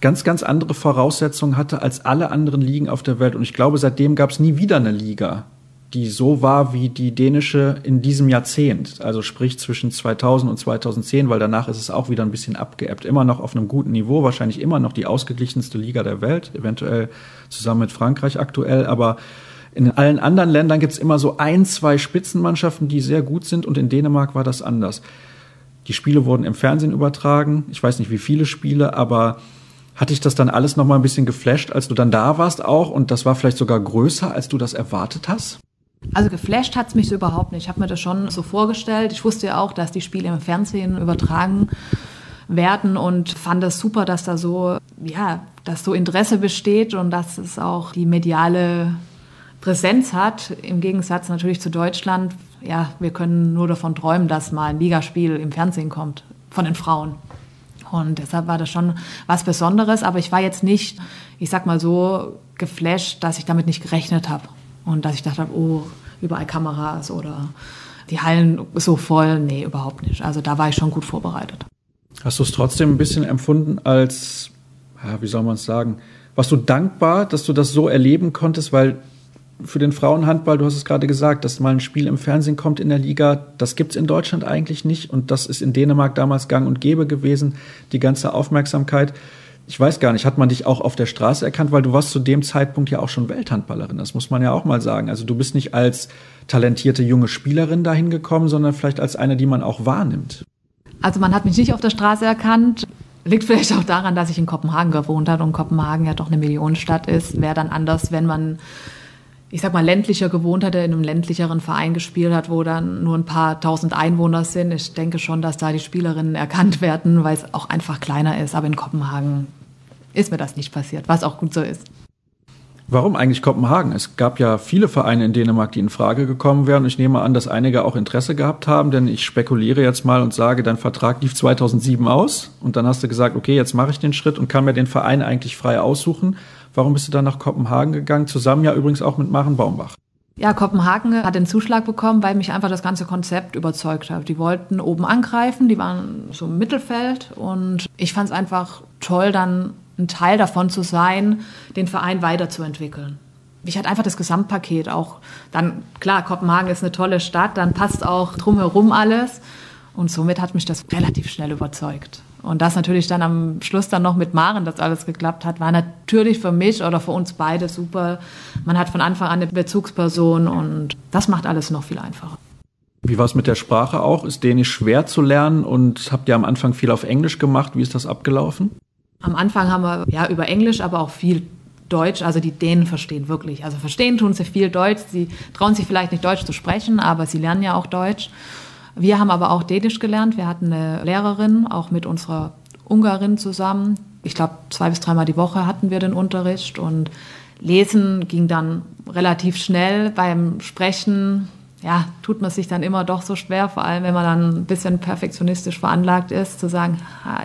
ganz, ganz andere Voraussetzungen hatte als alle anderen Ligen auf der Welt. Und ich glaube, seitdem gab es nie wieder eine Liga, die so war wie die dänische in diesem Jahrzehnt. Also sprich zwischen 2000 und 2010, weil danach ist es auch wieder ein bisschen abgeebbt. Immer noch auf einem guten Niveau, wahrscheinlich immer noch die ausgeglichenste Liga der Welt, eventuell zusammen mit Frankreich aktuell, aber in allen anderen Ländern gibt es immer so ein, zwei Spitzenmannschaften, die sehr gut sind und in Dänemark war das anders. Die Spiele wurden im Fernsehen übertragen. Ich weiß nicht, wie viele Spiele, aber hat dich das dann alles noch mal ein bisschen geflasht, als du dann da warst auch und das war vielleicht sogar größer, als du das erwartet hast? Also geflasht hat es mich so überhaupt nicht. Ich habe mir das schon so vorgestellt. Ich wusste ja auch, dass die Spiele im Fernsehen übertragen werden und fand es super, dass da so, ja, dass so Interesse besteht und dass es auch die mediale Präsenz hat. Im Gegensatz natürlich zu Deutschland. Ja, wir können nur davon träumen, dass mal ein Ligaspiel im Fernsehen kommt von den Frauen. Und deshalb war das schon was Besonderes. Aber ich war jetzt nicht, ich sag mal so, geflasht, dass ich damit nicht gerechnet habe. Und dass ich dachte, oh, überall Kameras oder die Hallen so voll. Nee, überhaupt nicht. Also da war ich schon gut vorbereitet. Hast du es trotzdem ein bisschen empfunden als, ja, wie soll man es sagen, warst du dankbar, dass du das so erleben konntest, weil für den Frauenhandball, du hast es gerade gesagt, dass mal ein Spiel im Fernsehen kommt in der Liga, das gibt es in Deutschland eigentlich nicht und das ist in Dänemark damals gang und gäbe gewesen, die ganze Aufmerksamkeit. Ich weiß gar nicht, hat man dich auch auf der Straße erkannt, weil du warst zu dem Zeitpunkt ja auch schon Welthandballerin, das muss man ja auch mal sagen. Also du bist nicht als talentierte junge Spielerin dahin gekommen, sondern vielleicht als eine, die man auch wahrnimmt. Also man hat mich nicht auf der Straße erkannt. Liegt vielleicht auch daran, dass ich in Kopenhagen gewohnt habe und Kopenhagen ja doch eine Millionenstadt ist. Wäre dann anders, wenn man ich sag mal, ländlicher gewohnt hat, der in einem ländlicheren Verein gespielt hat, wo dann nur ein paar tausend Einwohner sind. Ich denke schon, dass da die Spielerinnen erkannt werden, weil es auch einfach kleiner ist. Aber in Kopenhagen ist mir das nicht passiert, was auch gut so ist. Warum eigentlich Kopenhagen? Es gab ja viele Vereine in Dänemark, die in Frage gekommen wären. Ich nehme an, dass einige auch Interesse gehabt haben, denn ich spekuliere jetzt mal und sage, dein Vertrag lief 2007 aus und dann hast du gesagt, okay, jetzt mache ich den Schritt und kann mir den Verein eigentlich frei aussuchen. Warum bist du dann nach Kopenhagen gegangen? Zusammen ja übrigens auch mit Maren Baumbach. Ja, Kopenhagen hat den Zuschlag bekommen, weil mich einfach das ganze Konzept überzeugt hat. Die wollten oben angreifen, die waren so im Mittelfeld und ich fand es einfach toll, dann ein Teil davon zu sein, den Verein weiterzuentwickeln. Mich hat einfach das Gesamtpaket auch dann, klar, Kopenhagen ist eine tolle Stadt, dann passt auch drumherum alles. Und somit hat mich das relativ schnell überzeugt. Und das natürlich dann am Schluss dann noch mit Maren, dass alles geklappt hat, war natürlich für mich oder für uns beide super. Man hat von Anfang an eine Bezugsperson und das macht alles noch viel einfacher. Wie war es mit der Sprache auch? Ist Dänisch schwer zu lernen und habt ihr am Anfang viel auf Englisch gemacht? Wie ist das abgelaufen? Am Anfang haben wir ja über Englisch, aber auch viel Deutsch. Also die Dänen verstehen wirklich. Also verstehen tun sie viel Deutsch. Sie trauen sich vielleicht nicht Deutsch zu sprechen, aber sie lernen ja auch Deutsch. Wir haben aber auch Dänisch gelernt. Wir hatten eine Lehrerin, auch mit unserer Ungarin zusammen. Ich glaube, zwei bis dreimal die Woche hatten wir den Unterricht und Lesen ging dann relativ schnell. Beim Sprechen, ja, tut man sich dann immer doch so schwer, vor allem wenn man dann ein bisschen perfektionistisch veranlagt ist, zu sagen,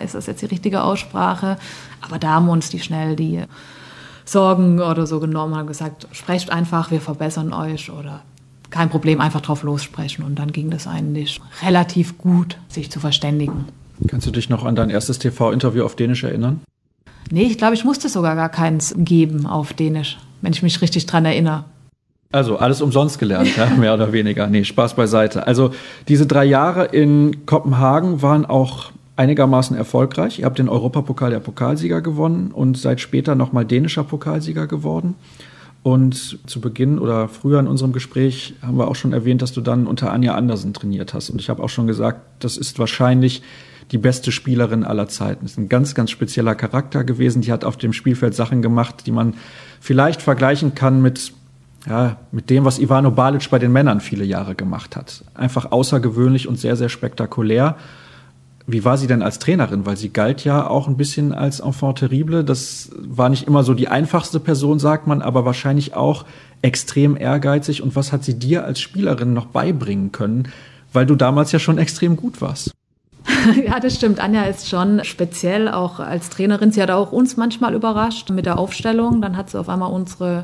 ist das jetzt die richtige Aussprache? Aber da haben uns die schnell die Sorgen oder so genommen, haben gesagt, sprecht einfach, wir verbessern euch oder kein Problem, einfach drauf lossprechen. Und dann ging das eigentlich relativ gut, sich zu verständigen. Kannst du dich noch an dein erstes TV-Interview auf Dänisch erinnern? Nee, ich glaube, ich musste sogar gar keins geben auf Dänisch, wenn ich mich richtig dran erinnere. Also alles umsonst gelernt, ja, mehr oder weniger. Nee, Spaß beiseite. Also diese drei Jahre in Kopenhagen waren auch einigermaßen erfolgreich. Ihr habt den Europapokal der Pokalsieger gewonnen und seid später nochmal dänischer Pokalsieger geworden. Und zu Beginn oder früher in unserem Gespräch haben wir auch schon erwähnt, dass du dann unter Anja Andersen trainiert hast. Und ich habe auch schon gesagt, das ist wahrscheinlich die beste Spielerin aller Zeiten. Ist ein ganz, ganz spezieller Charakter gewesen. Die hat auf dem Spielfeld Sachen gemacht, die man vielleicht vergleichen kann mit, ja, mit dem, was Ivano Balic bei den Männern viele Jahre gemacht hat. Einfach außergewöhnlich und sehr, sehr spektakulär. Wie war sie denn als Trainerin? Weil sie galt ja auch ein bisschen als Enfant terrible. Das war nicht immer so die einfachste Person, sagt man, aber wahrscheinlich auch extrem ehrgeizig. Und was hat sie dir als Spielerin noch beibringen können? Weil du damals ja schon extrem gut warst. (laughs) Ja, das stimmt. Anja ist schon speziell auch als Trainerin. Sie hat auch uns manchmal überrascht mit der Aufstellung. Dann hat sie auf einmal unsere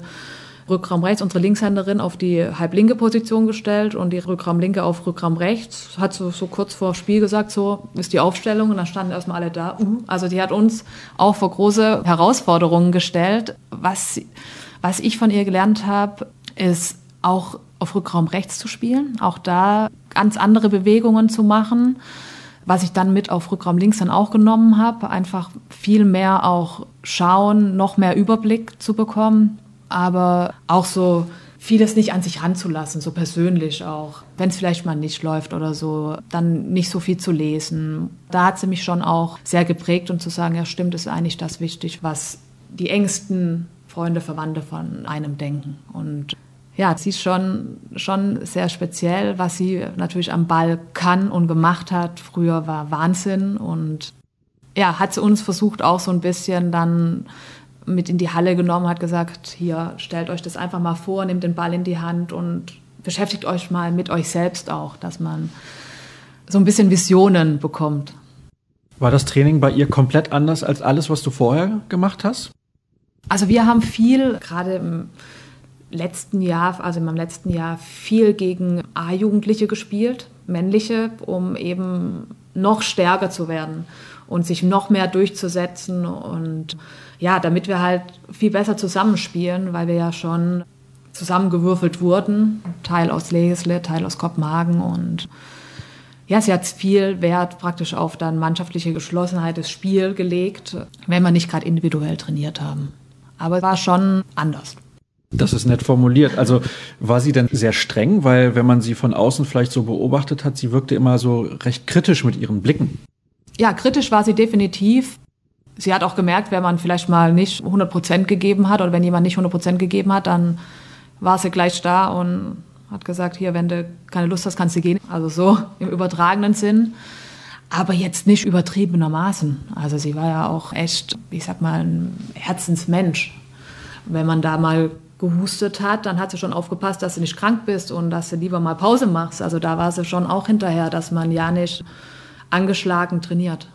Rückraum rechts, unsere Linkshänderin auf die halblinke Position gestellt und die Rückraum linke auf Rückraum rechts. Hat so, so kurz vor Spiel gesagt, so ist die Aufstellung und dann standen erstmal alle da. Uh, also die hat uns auch vor große Herausforderungen gestellt. Was, was ich von ihr gelernt habe, ist auch auf Rückraum rechts zu spielen, auch da ganz andere Bewegungen zu machen. Was ich dann mit auf Rückraum links dann auch genommen habe, einfach viel mehr auch schauen, noch mehr Überblick zu bekommen aber auch so vieles nicht an sich ranzulassen, so persönlich auch. Wenn es vielleicht mal nicht läuft oder so, dann nicht so viel zu lesen. Da hat sie mich schon auch sehr geprägt und zu sagen, ja stimmt, ist eigentlich das wichtig, was die engsten Freunde, Verwandte von einem denken. Und ja, sie ist schon, schon sehr speziell, was sie natürlich am Ball kann und gemacht hat. Früher war Wahnsinn und ja, hat sie uns versucht auch so ein bisschen dann mit in die Halle genommen, hat gesagt, hier stellt euch das einfach mal vor, nehmt den Ball in die Hand und beschäftigt euch mal mit euch selbst auch, dass man so ein bisschen Visionen bekommt. War das Training bei ihr komplett anders als alles, was du vorher gemacht hast? Also wir haben viel, gerade im letzten Jahr, also in meinem letzten Jahr, viel gegen A-Jugendliche gespielt, männliche, um eben noch stärker zu werden und sich noch mehr durchzusetzen und ja, damit wir halt viel besser zusammenspielen, weil wir ja schon zusammengewürfelt wurden, Teil aus Lesle, Teil aus Kopenhagen und ja, sie hat viel Wert praktisch auf dann mannschaftliche Geschlossenheit des Spiels gelegt, wenn wir nicht gerade individuell trainiert haben. Aber es war schon anders. Das ist nett formuliert. Also war sie denn sehr streng, weil wenn man sie von außen vielleicht so beobachtet hat, sie wirkte immer so recht kritisch mit ihren Blicken. Ja, kritisch war sie definitiv. Sie hat auch gemerkt, wenn man vielleicht mal nicht 100 Prozent gegeben hat oder wenn jemand nicht 100 Prozent gegeben hat, dann war sie gleich da und hat gesagt, hier, wenn du keine Lust hast, kannst du gehen. Also so im übertragenen Sinn. Aber jetzt nicht übertriebenermaßen. Also sie war ja auch echt, ich sag mal, ein Herzensmensch. Wenn man da mal gehustet hat, dann hat sie schon aufgepasst, dass du nicht krank bist und dass du lieber mal Pause machst. Also da war sie schon auch hinterher, dass man ja nicht angeschlagen trainiert.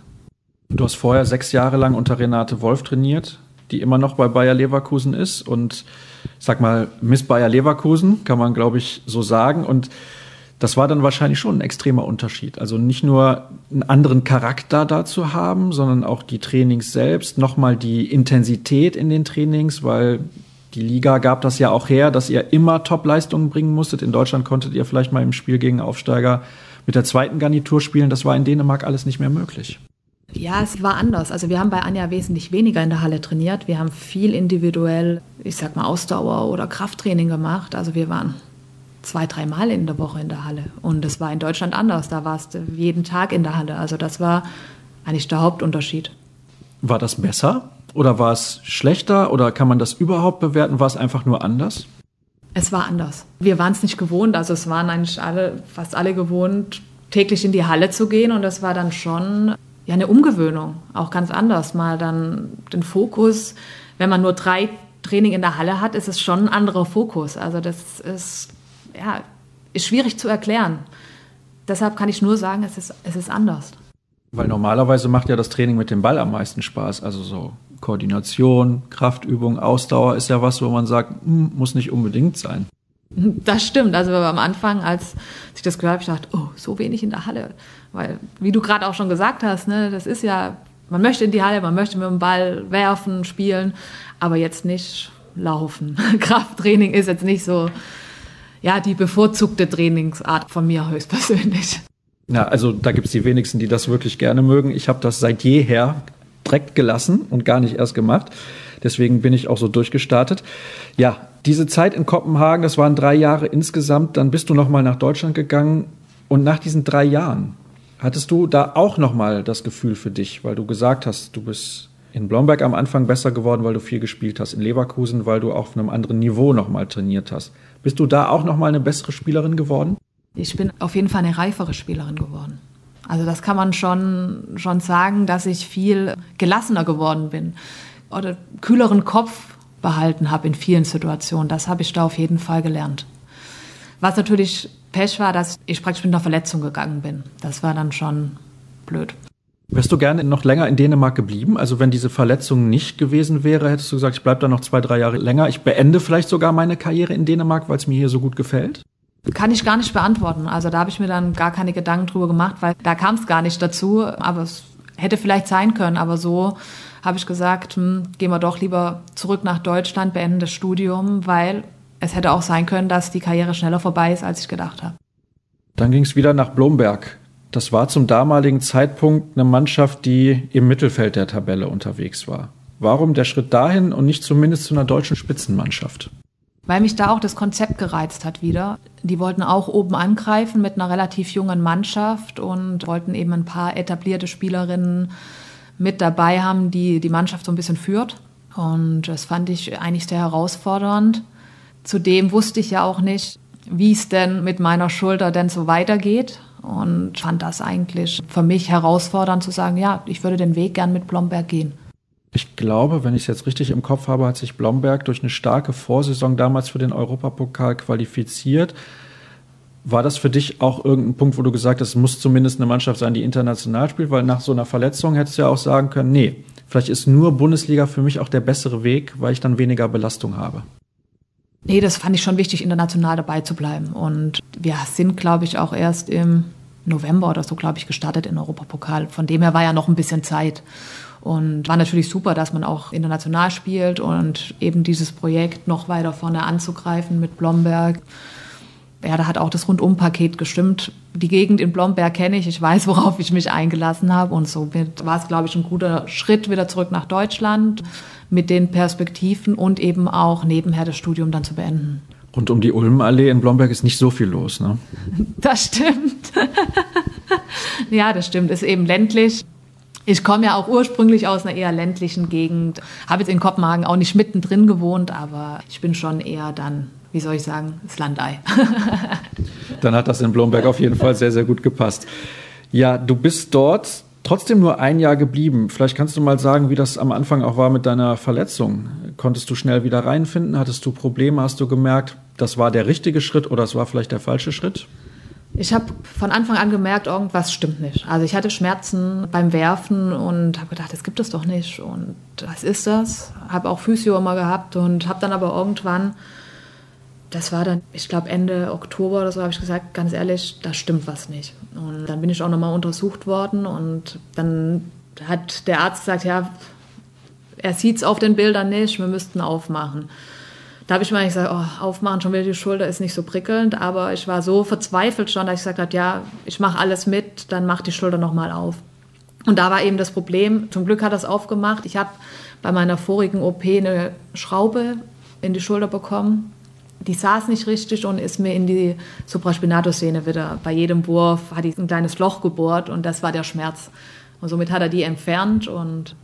Du hast vorher sechs Jahre lang unter Renate Wolf trainiert, die immer noch bei Bayer Leverkusen ist und sag mal Miss Bayer Leverkusen, kann man glaube ich so sagen. Und das war dann wahrscheinlich schon ein extremer Unterschied. Also nicht nur einen anderen Charakter da zu haben, sondern auch die Trainings selbst, nochmal die Intensität in den Trainings, weil die Liga gab das ja auch her, dass ihr immer Top-Leistungen bringen musstet. In Deutschland konntet ihr vielleicht mal im Spiel gegen Aufsteiger mit der zweiten Garnitur spielen, das war in Dänemark alles nicht mehr möglich. Ja, es war anders. Also wir haben bei Anja wesentlich weniger in der Halle trainiert. Wir haben viel individuell, ich sag mal, Ausdauer oder Krafttraining gemacht. Also wir waren zwei, dreimal in der Woche in der Halle. Und es war in Deutschland anders. Da warst du jeden Tag in der Halle. Also das war eigentlich der Hauptunterschied. War das besser oder war es schlechter oder kann man das überhaupt bewerten? War es einfach nur anders? Es war anders. Wir waren es nicht gewohnt. Also es waren eigentlich alle, fast alle gewohnt, täglich in die Halle zu gehen. Und das war dann schon ja, eine Umgewöhnung. Auch ganz anders. Mal dann den Fokus, wenn man nur drei Training in der Halle hat, ist es schon ein anderer Fokus. Also das ist, ja, ist schwierig zu erklären. Deshalb kann ich nur sagen, es ist, es ist anders. Weil normalerweise macht ja das Training mit dem Ball am meisten Spaß. Also so Koordination, Kraftübung, Ausdauer ist ja was, wo man sagt, hm, muss nicht unbedingt sein. Das stimmt. Also am Anfang, als ich das gehört habe, ich dachte, oh, so wenig in der Halle. Weil, wie du gerade auch schon gesagt hast, ne, das ist ja, man möchte in die Halle, man möchte mit dem Ball werfen, spielen, aber jetzt nicht laufen. (laughs) Krafttraining ist jetzt nicht so, ja, die bevorzugte Trainingsart von mir höchstpersönlich. Ja, also da gibt es die wenigsten, die das wirklich gerne mögen. Ich habe das seit jeher direkt gelassen und gar nicht erst gemacht. Deswegen bin ich auch so durchgestartet. Ja, diese Zeit in Kopenhagen, das waren drei Jahre insgesamt. Dann bist du nochmal nach Deutschland gegangen. Und nach diesen drei Jahren, hattest du da auch nochmal das Gefühl für dich, weil du gesagt hast, du bist in Blomberg am Anfang besser geworden, weil du viel gespielt hast. In Leverkusen, weil du auf einem anderen Niveau nochmal trainiert hast. Bist du da auch nochmal eine bessere Spielerin geworden? Ich bin auf jeden Fall eine reifere Spielerin geworden. Also das kann man schon, schon sagen, dass ich viel gelassener geworden bin oder kühleren Kopf behalten habe in vielen Situationen. Das habe ich da auf jeden Fall gelernt. Was natürlich Pech war, dass ich praktisch mit einer Verletzung gegangen bin. Das war dann schon blöd. Wärst du gerne noch länger in Dänemark geblieben? Also wenn diese Verletzung nicht gewesen wäre, hättest du gesagt, ich bleibe da noch zwei, drei Jahre länger. Ich beende vielleicht sogar meine Karriere in Dänemark, weil es mir hier so gut gefällt? Kann ich gar nicht beantworten. Also da habe ich mir dann gar keine Gedanken drüber gemacht, weil da kam es gar nicht dazu. Aber es hätte vielleicht sein können. Aber so habe ich gesagt, hm, gehen wir doch lieber zurück nach Deutschland, beenden das Studium, weil es hätte auch sein können, dass die Karriere schneller vorbei ist, als ich gedacht habe. Dann ging es wieder nach Blomberg. Das war zum damaligen Zeitpunkt eine Mannschaft, die im Mittelfeld der Tabelle unterwegs war. Warum der Schritt dahin und nicht zumindest zu einer deutschen Spitzenmannschaft? Weil mich da auch das Konzept gereizt hat wieder. Die wollten auch oben angreifen mit einer relativ jungen Mannschaft und wollten eben ein paar etablierte Spielerinnen mit dabei haben, die die Mannschaft so ein bisschen führt. Und das fand ich eigentlich sehr herausfordernd. Zudem wusste ich ja auch nicht, wie es denn mit meiner Schulter denn so weitergeht und fand das eigentlich für mich herausfordernd zu sagen, ja, ich würde den Weg gern mit Blomberg gehen. Ich glaube, wenn ich es jetzt richtig im Kopf habe, hat sich Blomberg durch eine starke Vorsaison damals für den Europapokal qualifiziert. War das für dich auch irgendein Punkt, wo du gesagt hast, es muss zumindest eine Mannschaft sein, die international spielt? Weil nach so einer Verletzung hättest du ja auch sagen können, nee, vielleicht ist nur Bundesliga für mich auch der bessere Weg, weil ich dann weniger Belastung habe. Nee, das fand ich schon wichtig, international dabei zu bleiben. Und wir sind, glaube ich, auch erst im November oder so, glaube ich, gestartet in Europapokal. Von dem her war ja noch ein bisschen Zeit. Und war natürlich super, dass man auch international spielt und eben dieses Projekt noch weiter vorne anzugreifen mit Blomberg. Ja, da hat auch das Rundumpaket gestimmt. Die Gegend in Blomberg kenne ich, ich weiß, worauf ich mich eingelassen habe. Und so war es, glaube ich, ein guter Schritt wieder zurück nach Deutschland mit den Perspektiven und eben auch nebenher das Studium dann zu beenden. Rund um die Ulmenallee in Blomberg ist nicht so viel los, ne? (laughs) Das stimmt. (laughs) ja, das stimmt. Ist eben ländlich. Ich komme ja auch ursprünglich aus einer eher ländlichen Gegend, habe jetzt in Kopenhagen auch nicht mittendrin gewohnt, aber ich bin schon eher dann, wie soll ich sagen, das Landei. (laughs) dann hat das in Blomberg auf jeden Fall sehr, sehr gut gepasst. Ja, du bist dort trotzdem nur ein Jahr geblieben. Vielleicht kannst du mal sagen, wie das am Anfang auch war mit deiner Verletzung. Konntest du schnell wieder reinfinden? Hattest du Probleme? Hast du gemerkt, das war der richtige Schritt oder es war vielleicht der falsche Schritt? Ich habe von Anfang an gemerkt, irgendwas stimmt nicht. Also ich hatte Schmerzen beim Werfen und habe gedacht, das gibt es doch nicht. Und was ist das? Habe auch Physio immer gehabt und habe dann aber irgendwann, das war dann, ich glaube Ende Oktober oder so, habe ich gesagt, ganz ehrlich, da stimmt was nicht. Und dann bin ich auch nochmal untersucht worden und dann hat der Arzt gesagt, ja, er sieht es auf den Bildern nicht, wir müssten aufmachen. Da habe ich eigentlich gesagt, oh, aufmachen schon wieder die Schulter ist nicht so prickelnd, aber ich war so verzweifelt schon, dass ich gesagt habe, ja, ich mache alles mit, dann mach die Schulter nochmal auf. Und da war eben das Problem, zum Glück hat das aufgemacht. Ich habe bei meiner vorigen OP eine Schraube in die Schulter bekommen. Die saß nicht richtig und ist mir in die Supraspinatus-Sehne wieder. Bei jedem Wurf hat die ein kleines Loch gebohrt und das war der Schmerz. Und somit hat er die entfernt und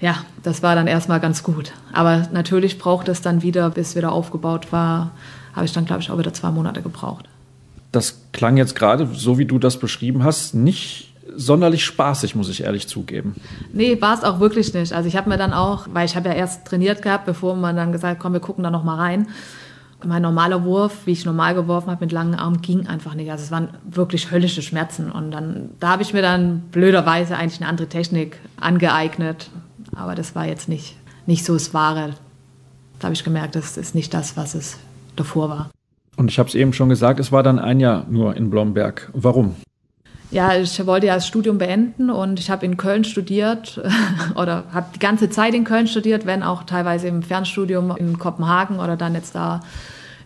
ja, das war dann erstmal ganz gut. Aber natürlich braucht es dann wieder, bis wieder aufgebaut war, habe ich dann, glaube ich, auch wieder zwei Monate gebraucht. Das klang jetzt gerade, so wie du das beschrieben hast, nicht sonderlich spaßig, muss ich ehrlich zugeben. Nee, war es auch wirklich nicht. Also ich habe mir dann auch, weil ich habe ja erst trainiert gehabt, bevor man dann gesagt, komm, wir gucken da noch mal rein. Mein normaler Wurf, wie ich normal geworfen habe mit langen Armen, ging einfach nicht. Also es waren wirklich höllische Schmerzen. Und dann, da habe ich mir dann blöderweise eigentlich eine andere Technik angeeignet. Aber das war jetzt nicht, nicht so das Wahre. Da habe ich gemerkt, das ist nicht das, was es davor war. Und ich habe es eben schon gesagt, es war dann ein Jahr nur in Blomberg. Warum? Ja, ich wollte ja das Studium beenden und ich habe in Köln studiert (laughs) oder habe die ganze Zeit in Köln studiert, wenn auch teilweise im Fernstudium in Kopenhagen oder dann jetzt da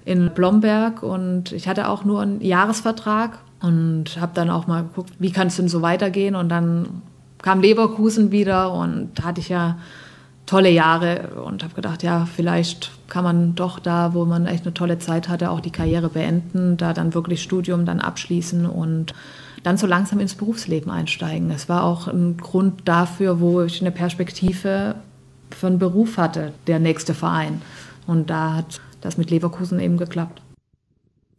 in Blomberg. Und ich hatte auch nur einen Jahresvertrag und habe dann auch mal geguckt, wie kann es denn so weitergehen. Und dann kam Leverkusen wieder und da hatte ich ja tolle Jahre und habe gedacht, ja, vielleicht kann man doch da, wo man echt eine tolle Zeit hatte, auch die Karriere beenden, da dann wirklich Studium dann abschließen und dann so langsam ins Berufsleben einsteigen. Es war auch ein Grund dafür, wo ich eine Perspektive für einen Beruf hatte, der nächste Verein. Und da hat das mit Leverkusen eben geklappt.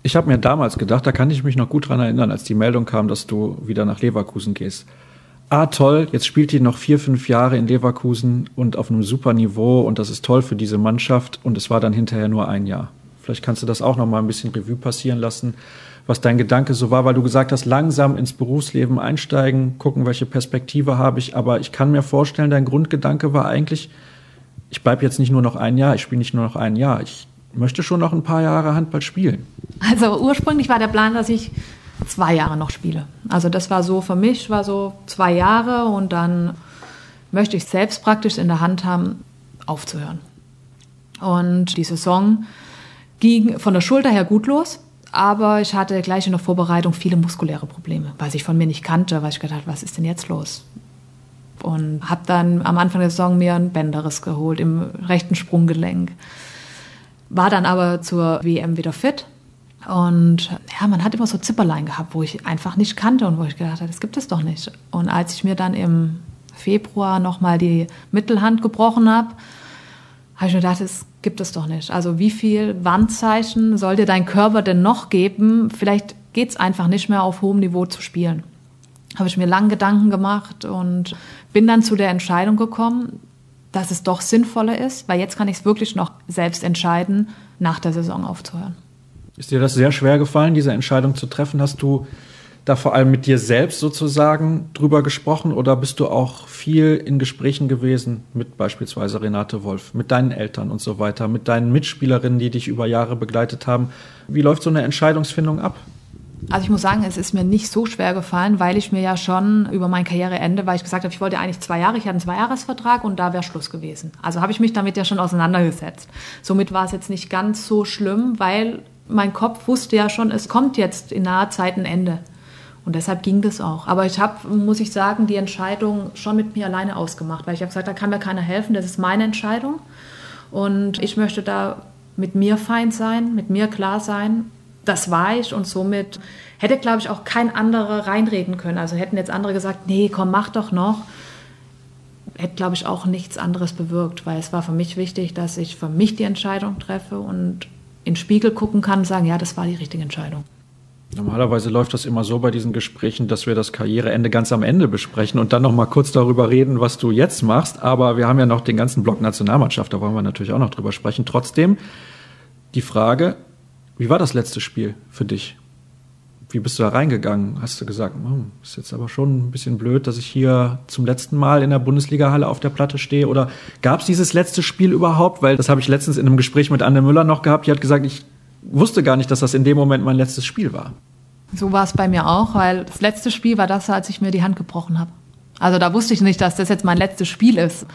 Ich habe mir damals gedacht, da kann ich mich noch gut dran erinnern, als die Meldung kam, dass du wieder nach Leverkusen gehst ah toll, jetzt spielt die noch vier, fünf Jahre in Leverkusen und auf einem super Niveau und das ist toll für diese Mannschaft und es war dann hinterher nur ein Jahr. Vielleicht kannst du das auch noch mal ein bisschen Revue passieren lassen, was dein Gedanke so war, weil du gesagt hast, langsam ins Berufsleben einsteigen, gucken, welche Perspektive habe ich. Aber ich kann mir vorstellen, dein Grundgedanke war eigentlich, ich bleibe jetzt nicht nur noch ein Jahr, ich spiele nicht nur noch ein Jahr, ich möchte schon noch ein paar Jahre Handball spielen. Also ursprünglich war der Plan, dass ich zwei Jahre noch spiele. Also das war so für mich, war so zwei Jahre und dann möchte ich selbst praktisch in der Hand haben, aufzuhören. Und die Saison ging von der Schulter her gut los, aber ich hatte gleich in der Vorbereitung viele muskuläre Probleme, was ich von mir nicht kannte, weil ich gedacht, was ist denn jetzt los? Und habe dann am Anfang der Saison mir ein Bänderriss geholt im rechten Sprunggelenk. War dann aber zur WM wieder fit und ja, man hat immer so Zipperlein gehabt, wo ich einfach nicht kannte und wo ich gedacht habe, das gibt es doch nicht. Und als ich mir dann im Februar nochmal die Mittelhand gebrochen habe, habe ich mir gedacht, das gibt es doch nicht. Also wie viel Wandzeichen soll dir dein Körper denn noch geben? Vielleicht geht es einfach nicht mehr auf hohem Niveau zu spielen. Habe ich mir lange Gedanken gemacht und bin dann zu der Entscheidung gekommen, dass es doch sinnvoller ist, weil jetzt kann ich es wirklich noch selbst entscheiden, nach der Saison aufzuhören. Ist dir das sehr schwer gefallen, diese Entscheidung zu treffen? Hast du da vor allem mit dir selbst sozusagen drüber gesprochen oder bist du auch viel in Gesprächen gewesen mit beispielsweise Renate Wolf, mit deinen Eltern und so weiter, mit deinen Mitspielerinnen, die dich über Jahre begleitet haben? Wie läuft so eine Entscheidungsfindung ab? Also ich muss sagen, es ist mir nicht so schwer gefallen, weil ich mir ja schon über mein Karriereende, weil ich gesagt habe, ich wollte eigentlich zwei Jahre, ich hatte einen Zweijahresvertrag und da wäre Schluss gewesen. Also habe ich mich damit ja schon auseinandergesetzt. Somit war es jetzt nicht ganz so schlimm, weil mein Kopf wusste ja schon, es kommt jetzt in naher Zeit ein Ende. Und deshalb ging das auch. Aber ich habe, muss ich sagen, die Entscheidung schon mit mir alleine ausgemacht, weil ich habe gesagt, da kann mir keiner helfen, das ist meine Entscheidung. Und ich möchte da mit mir fein sein, mit mir klar sein. Das war ich und somit hätte, glaube ich, auch kein anderer reinreden können. Also hätten jetzt andere gesagt, nee, komm, mach doch noch. Hätte, glaube ich, auch nichts anderes bewirkt, weil es war für mich wichtig, dass ich für mich die Entscheidung treffe und in den Spiegel gucken kann und sagen, ja, das war die richtige Entscheidung. Normalerweise läuft das immer so bei diesen Gesprächen, dass wir das Karriereende ganz am Ende besprechen und dann noch mal kurz darüber reden, was du jetzt machst. Aber wir haben ja noch den ganzen Block Nationalmannschaft, da wollen wir natürlich auch noch drüber sprechen. Trotzdem die Frage, wie war das letzte Spiel für dich? Wie bist du da reingegangen? Hast du gesagt, hm, ist jetzt aber schon ein bisschen blöd, dass ich hier zum letzten Mal in der Bundesliga-Halle auf der Platte stehe? Oder gab es dieses letzte Spiel überhaupt? Weil das habe ich letztens in einem Gespräch mit Anne Müller noch gehabt. Die hat gesagt, ich wusste gar nicht, dass das in dem Moment mein letztes Spiel war. So war es bei mir auch, weil das letzte Spiel war das, als ich mir die Hand gebrochen habe. Also da wusste ich nicht, dass das jetzt mein letztes Spiel ist.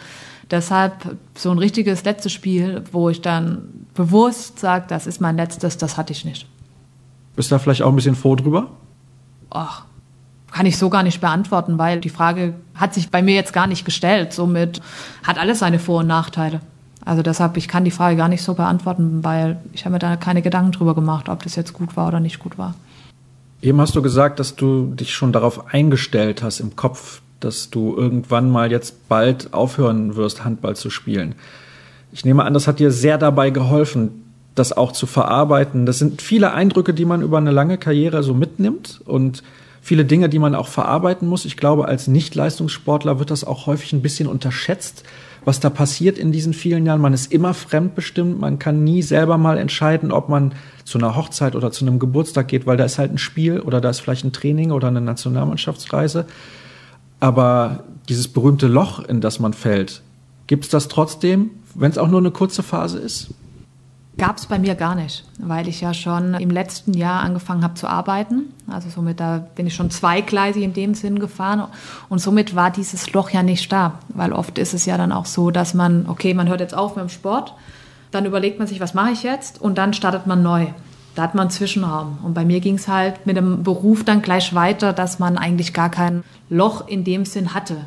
Deshalb so ein richtiges letztes Spiel, wo ich dann bewusst sage, das ist mein letztes, das hatte ich nicht. Bist du da vielleicht auch ein bisschen froh drüber? Ach, kann ich so gar nicht beantworten, weil die Frage hat sich bei mir jetzt gar nicht gestellt. Somit hat alles seine Vor- und Nachteile. Also deshalb, ich kann die Frage gar nicht so beantworten, weil ich habe mir da keine Gedanken drüber gemacht, ob das jetzt gut war oder nicht gut war. Eben hast du gesagt, dass du dich schon darauf eingestellt hast im Kopf, dass du irgendwann mal jetzt bald aufhören wirst, Handball zu spielen. Ich nehme an, das hat dir sehr dabei geholfen, das auch zu verarbeiten. Das sind viele Eindrücke, die man über eine lange Karriere so mitnimmt und viele Dinge, die man auch verarbeiten muss. Ich glaube, als Nicht-Leistungssportler wird das auch häufig ein bisschen unterschätzt, was da passiert in diesen vielen Jahren. Man ist immer fremdbestimmt, man kann nie selber mal entscheiden, ob man zu einer Hochzeit oder zu einem Geburtstag geht, weil da ist halt ein Spiel oder da ist vielleicht ein Training oder eine Nationalmannschaftsreise. Aber dieses berühmte Loch, in das man fällt, gibt es das trotzdem, wenn es auch nur eine kurze Phase ist? Gab es bei mir gar nicht, weil ich ja schon im letzten Jahr angefangen habe zu arbeiten. Also somit da bin ich schon zweigleisig in dem Sinn gefahren und somit war dieses Loch ja nicht da, weil oft ist es ja dann auch so, dass man, okay, man hört jetzt auf mit dem Sport, dann überlegt man sich, was mache ich jetzt und dann startet man neu. Da hat man einen Zwischenraum. Und bei mir ging es halt mit dem Beruf dann gleich weiter, dass man eigentlich gar kein Loch in dem Sinn hatte.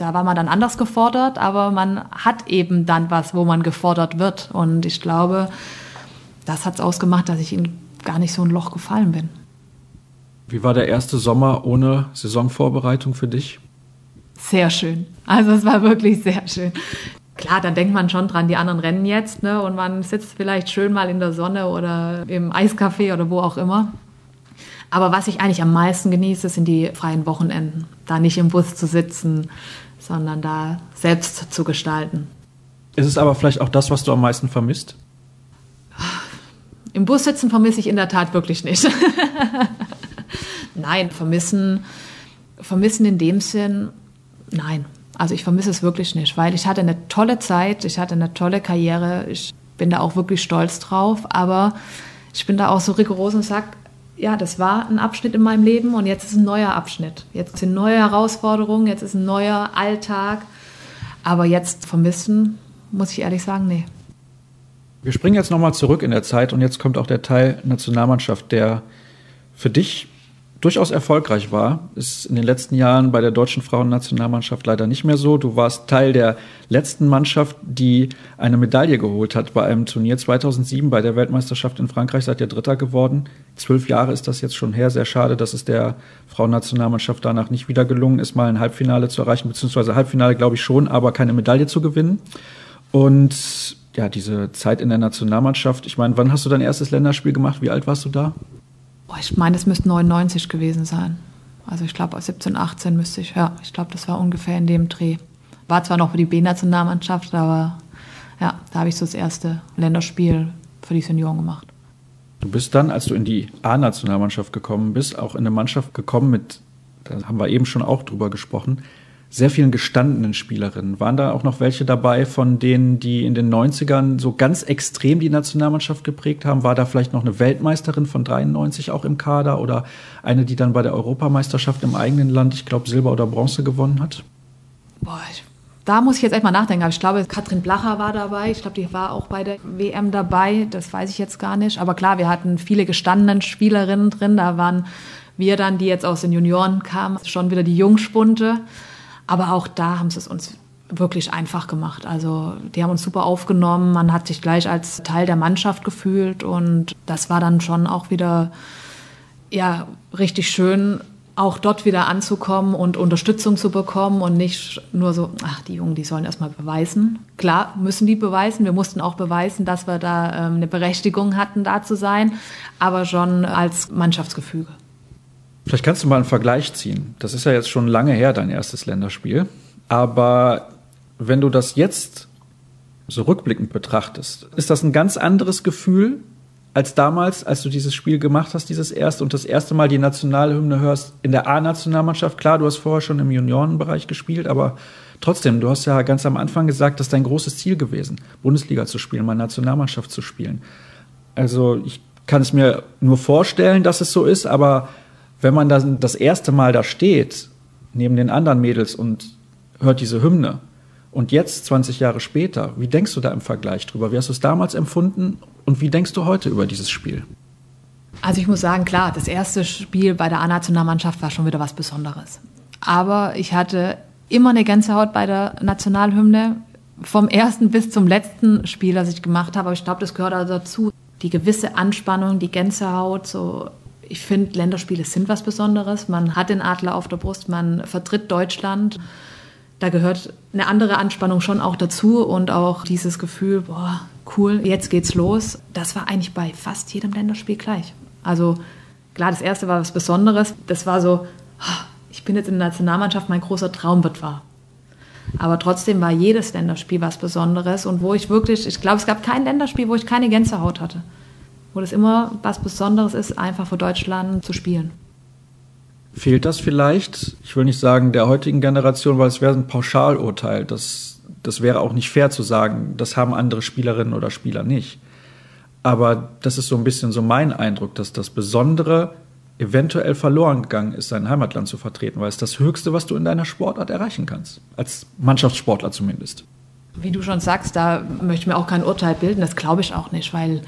Da war man dann anders gefordert, aber man hat eben dann was, wo man gefordert wird. Und ich glaube, das hat es ausgemacht, dass ich in gar nicht so ein Loch gefallen bin. Wie war der erste Sommer ohne Saisonvorbereitung für dich? Sehr schön. Also es war wirklich sehr schön klar, dann denkt man schon dran, die anderen rennen jetzt, ne? Und man sitzt vielleicht schön mal in der Sonne oder im Eiscafé oder wo auch immer. Aber was ich eigentlich am meisten genieße, sind die freien Wochenenden. Da nicht im Bus zu sitzen, sondern da selbst zu gestalten. Ist es aber vielleicht auch das, was du am meisten vermisst? Im Bus sitzen vermisse ich in der Tat wirklich nicht. (laughs) nein, vermissen, vermissen in dem Sinn, nein. Also ich vermisse es wirklich nicht, weil ich hatte eine tolle Zeit, ich hatte eine tolle Karriere, ich bin da auch wirklich stolz drauf, aber ich bin da auch so rigoros und sage, ja, das war ein Abschnitt in meinem Leben und jetzt ist ein neuer Abschnitt. Jetzt sind neue Herausforderungen, jetzt ist ein neuer Alltag. Aber jetzt vermissen, muss ich ehrlich sagen, nee. Wir springen jetzt nochmal zurück in der Zeit und jetzt kommt auch der Teil Nationalmannschaft, der für dich durchaus erfolgreich war. Ist in den letzten Jahren bei der deutschen Frauennationalmannschaft leider nicht mehr so. Du warst Teil der letzten Mannschaft, die eine Medaille geholt hat bei einem Turnier 2007 bei der Weltmeisterschaft in Frankreich. Seid ihr Dritter geworden. Zwölf Jahre ist das jetzt schon her. Sehr schade, dass es der Frauennationalmannschaft danach nicht wieder gelungen ist, mal ein Halbfinale zu erreichen, beziehungsweise Halbfinale glaube ich schon, aber keine Medaille zu gewinnen. Und ja, diese Zeit in der Nationalmannschaft. Ich meine, wann hast du dein erstes Länderspiel gemacht? Wie alt warst du da? Boah, ich meine, es müsste 99 gewesen sein. Also ich glaube, 17, 18 müsste ich, ja, ich glaube, das war ungefähr in dem Dreh. War zwar noch für die B-Nationalmannschaft, aber ja, da habe ich so das erste Länderspiel für die Senioren gemacht. Du bist dann, als du in die A-Nationalmannschaft gekommen bist, auch in eine Mannschaft gekommen mit, da haben wir eben schon auch drüber gesprochen, sehr vielen gestandenen Spielerinnen. Waren da auch noch welche dabei von denen, die in den 90ern so ganz extrem die Nationalmannschaft geprägt haben? War da vielleicht noch eine Weltmeisterin von 93 auch im Kader oder eine, die dann bei der Europameisterschaft im eigenen Land, ich glaube, Silber oder Bronze gewonnen hat? Boah, da muss ich jetzt echt mal nachdenken. Ich glaube, Katrin Blacher war dabei. Ich glaube, die war auch bei der WM dabei. Das weiß ich jetzt gar nicht. Aber klar, wir hatten viele gestandene Spielerinnen drin. Da waren wir dann, die jetzt aus den Junioren kamen, schon wieder die Jungspunte. Aber auch da haben sie es uns wirklich einfach gemacht. Also die haben uns super aufgenommen, man hat sich gleich als Teil der Mannschaft gefühlt und das war dann schon auch wieder ja richtig schön, auch dort wieder anzukommen und Unterstützung zu bekommen und nicht nur so, ach, die Jungen, die sollen erstmal beweisen. Klar, müssen die beweisen. Wir mussten auch beweisen, dass wir da ähm, eine Berechtigung hatten, da zu sein, aber schon als Mannschaftsgefüge. Vielleicht kannst du mal einen Vergleich ziehen. Das ist ja jetzt schon lange her, dein erstes Länderspiel. Aber wenn du das jetzt so rückblickend betrachtest, ist das ein ganz anderes Gefühl als damals, als du dieses Spiel gemacht hast, dieses erste und das erste Mal die Nationalhymne hörst in der A-Nationalmannschaft. Klar, du hast vorher schon im Juniorenbereich gespielt, aber trotzdem, du hast ja ganz am Anfang gesagt, das ist dein großes Ziel gewesen, Bundesliga zu spielen, mal Nationalmannschaft zu spielen. Also ich kann es mir nur vorstellen, dass es so ist, aber wenn man dann das erste Mal da steht, neben den anderen Mädels und hört diese Hymne Und jetzt, 20 Jahre später, wie denkst du da im Vergleich drüber? Wie hast du es damals empfunden und wie denkst du heute über dieses Spiel? Also ich muss sagen, klar, das erste Spiel bei der A-Nationalmannschaft war schon wieder was Besonderes. Aber ich hatte immer eine Gänsehaut bei der Nationalhymne, vom ersten bis zum letzten Spiel, das ich gemacht habe. Aber ich glaube, das gehört also dazu. Die gewisse Anspannung, die Gänsehaut, so ich finde, Länderspiele sind was Besonderes. Man hat den Adler auf der Brust, man vertritt Deutschland. Da gehört eine andere Anspannung schon auch dazu und auch dieses Gefühl, boah, cool, jetzt geht's los. Das war eigentlich bei fast jedem Länderspiel gleich. Also klar, das erste war was Besonderes. Das war so, ich bin jetzt in der Nationalmannschaft, mein großer Traum wird wahr. Aber trotzdem war jedes Länderspiel was Besonderes und wo ich wirklich, ich glaube, es gab kein Länderspiel, wo ich keine Gänsehaut hatte. Wo das immer was Besonderes ist, einfach für Deutschland zu spielen. Fehlt das vielleicht, ich will nicht sagen der heutigen Generation, weil es wäre ein Pauschalurteil. Das, das wäre auch nicht fair zu sagen, das haben andere Spielerinnen oder Spieler nicht. Aber das ist so ein bisschen so mein Eindruck, dass das Besondere eventuell verloren gegangen ist, sein Heimatland zu vertreten, weil es das Höchste, was du in deiner Sportart erreichen kannst. Als Mannschaftssportler zumindest. Wie du schon sagst, da möchte ich mir auch kein Urteil bilden. Das glaube ich auch nicht, weil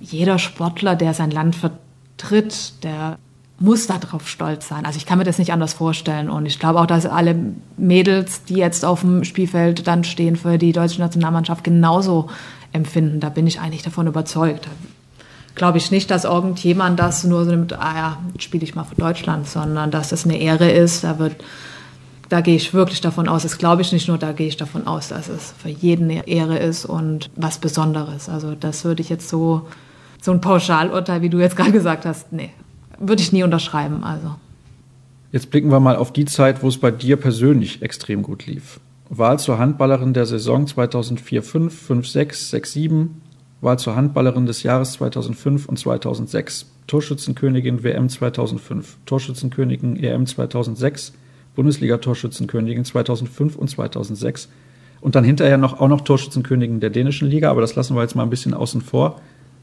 jeder Sportler, der sein Land vertritt, der muss darauf stolz sein. Also ich kann mir das nicht anders vorstellen. Und ich glaube auch, dass alle Mädels, die jetzt auf dem Spielfeld dann stehen für die deutsche Nationalmannschaft, genauso empfinden. Da bin ich eigentlich davon überzeugt glaube ich nicht, dass irgendjemand das nur so nimmt, ah ja, spiele ich mal für Deutschland, sondern dass das eine Ehre ist. Da wird, da gehe ich wirklich davon aus, das glaube ich nicht nur, da gehe ich davon aus, dass es für jeden eine Ehre ist und was Besonderes. Also das würde ich jetzt so, so ein Pauschalurteil, wie du jetzt gerade gesagt hast, nee, würde ich nie unterschreiben. Also. Jetzt blicken wir mal auf die Zeit, wo es bei dir persönlich extrem gut lief. Wahl zur Handballerin der Saison 2004, 5, 5, 6, 6, 7, Wahl zur Handballerin des Jahres 2005 und 2006, Torschützenkönigin WM 2005, Torschützenkönigin EM 2006, Bundesliga-Torschützenkönigin 2005 und 2006 und dann hinterher noch, auch noch Torschützenkönigin der dänischen Liga, aber das lassen wir jetzt mal ein bisschen außen vor.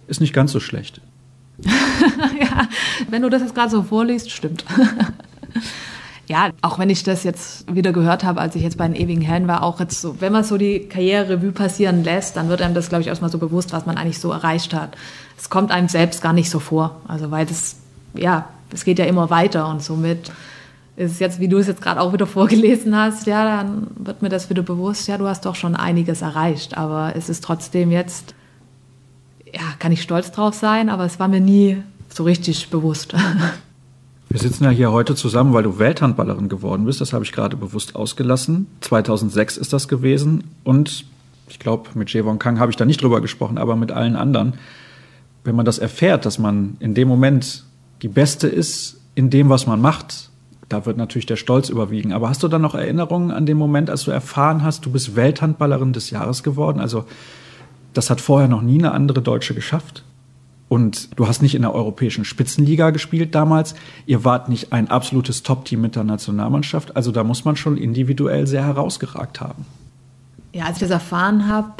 Ist nicht ganz so schlecht. (laughs) ja, wenn du das jetzt gerade so vorliest, stimmt. (laughs) ja, auch wenn ich das jetzt wieder gehört habe, als ich jetzt bei den ewigen Herren war, auch jetzt so, wenn man so die Karriere-Revue passieren lässt, dann wird einem das, glaube ich, erstmal so bewusst, was man eigentlich so erreicht hat. Es kommt einem selbst gar nicht so vor. Also, weil das, ja, es geht ja immer weiter und somit ist jetzt, wie du es jetzt gerade auch wieder vorgelesen hast, ja, dann wird mir das wieder bewusst, ja, du hast doch schon einiges erreicht, aber es ist trotzdem jetzt, kann ich stolz drauf sein, aber es war mir nie so richtig bewusst. (laughs) Wir sitzen ja hier heute zusammen, weil du Welthandballerin geworden bist. Das habe ich gerade bewusst ausgelassen. 2006 ist das gewesen. Und ich glaube, mit Jevon Kang habe ich da nicht drüber gesprochen, aber mit allen anderen. Wenn man das erfährt, dass man in dem Moment die Beste ist in dem, was man macht, da wird natürlich der Stolz überwiegen. Aber hast du dann noch Erinnerungen an den Moment, als du erfahren hast, du bist Welthandballerin des Jahres geworden? Also, das hat vorher noch nie eine andere Deutsche geschafft. Und du hast nicht in der europäischen Spitzenliga gespielt damals. Ihr wart nicht ein absolutes Top-Team mit der Nationalmannschaft. Also da muss man schon individuell sehr herausgeragt haben. Ja, als ich das erfahren habe,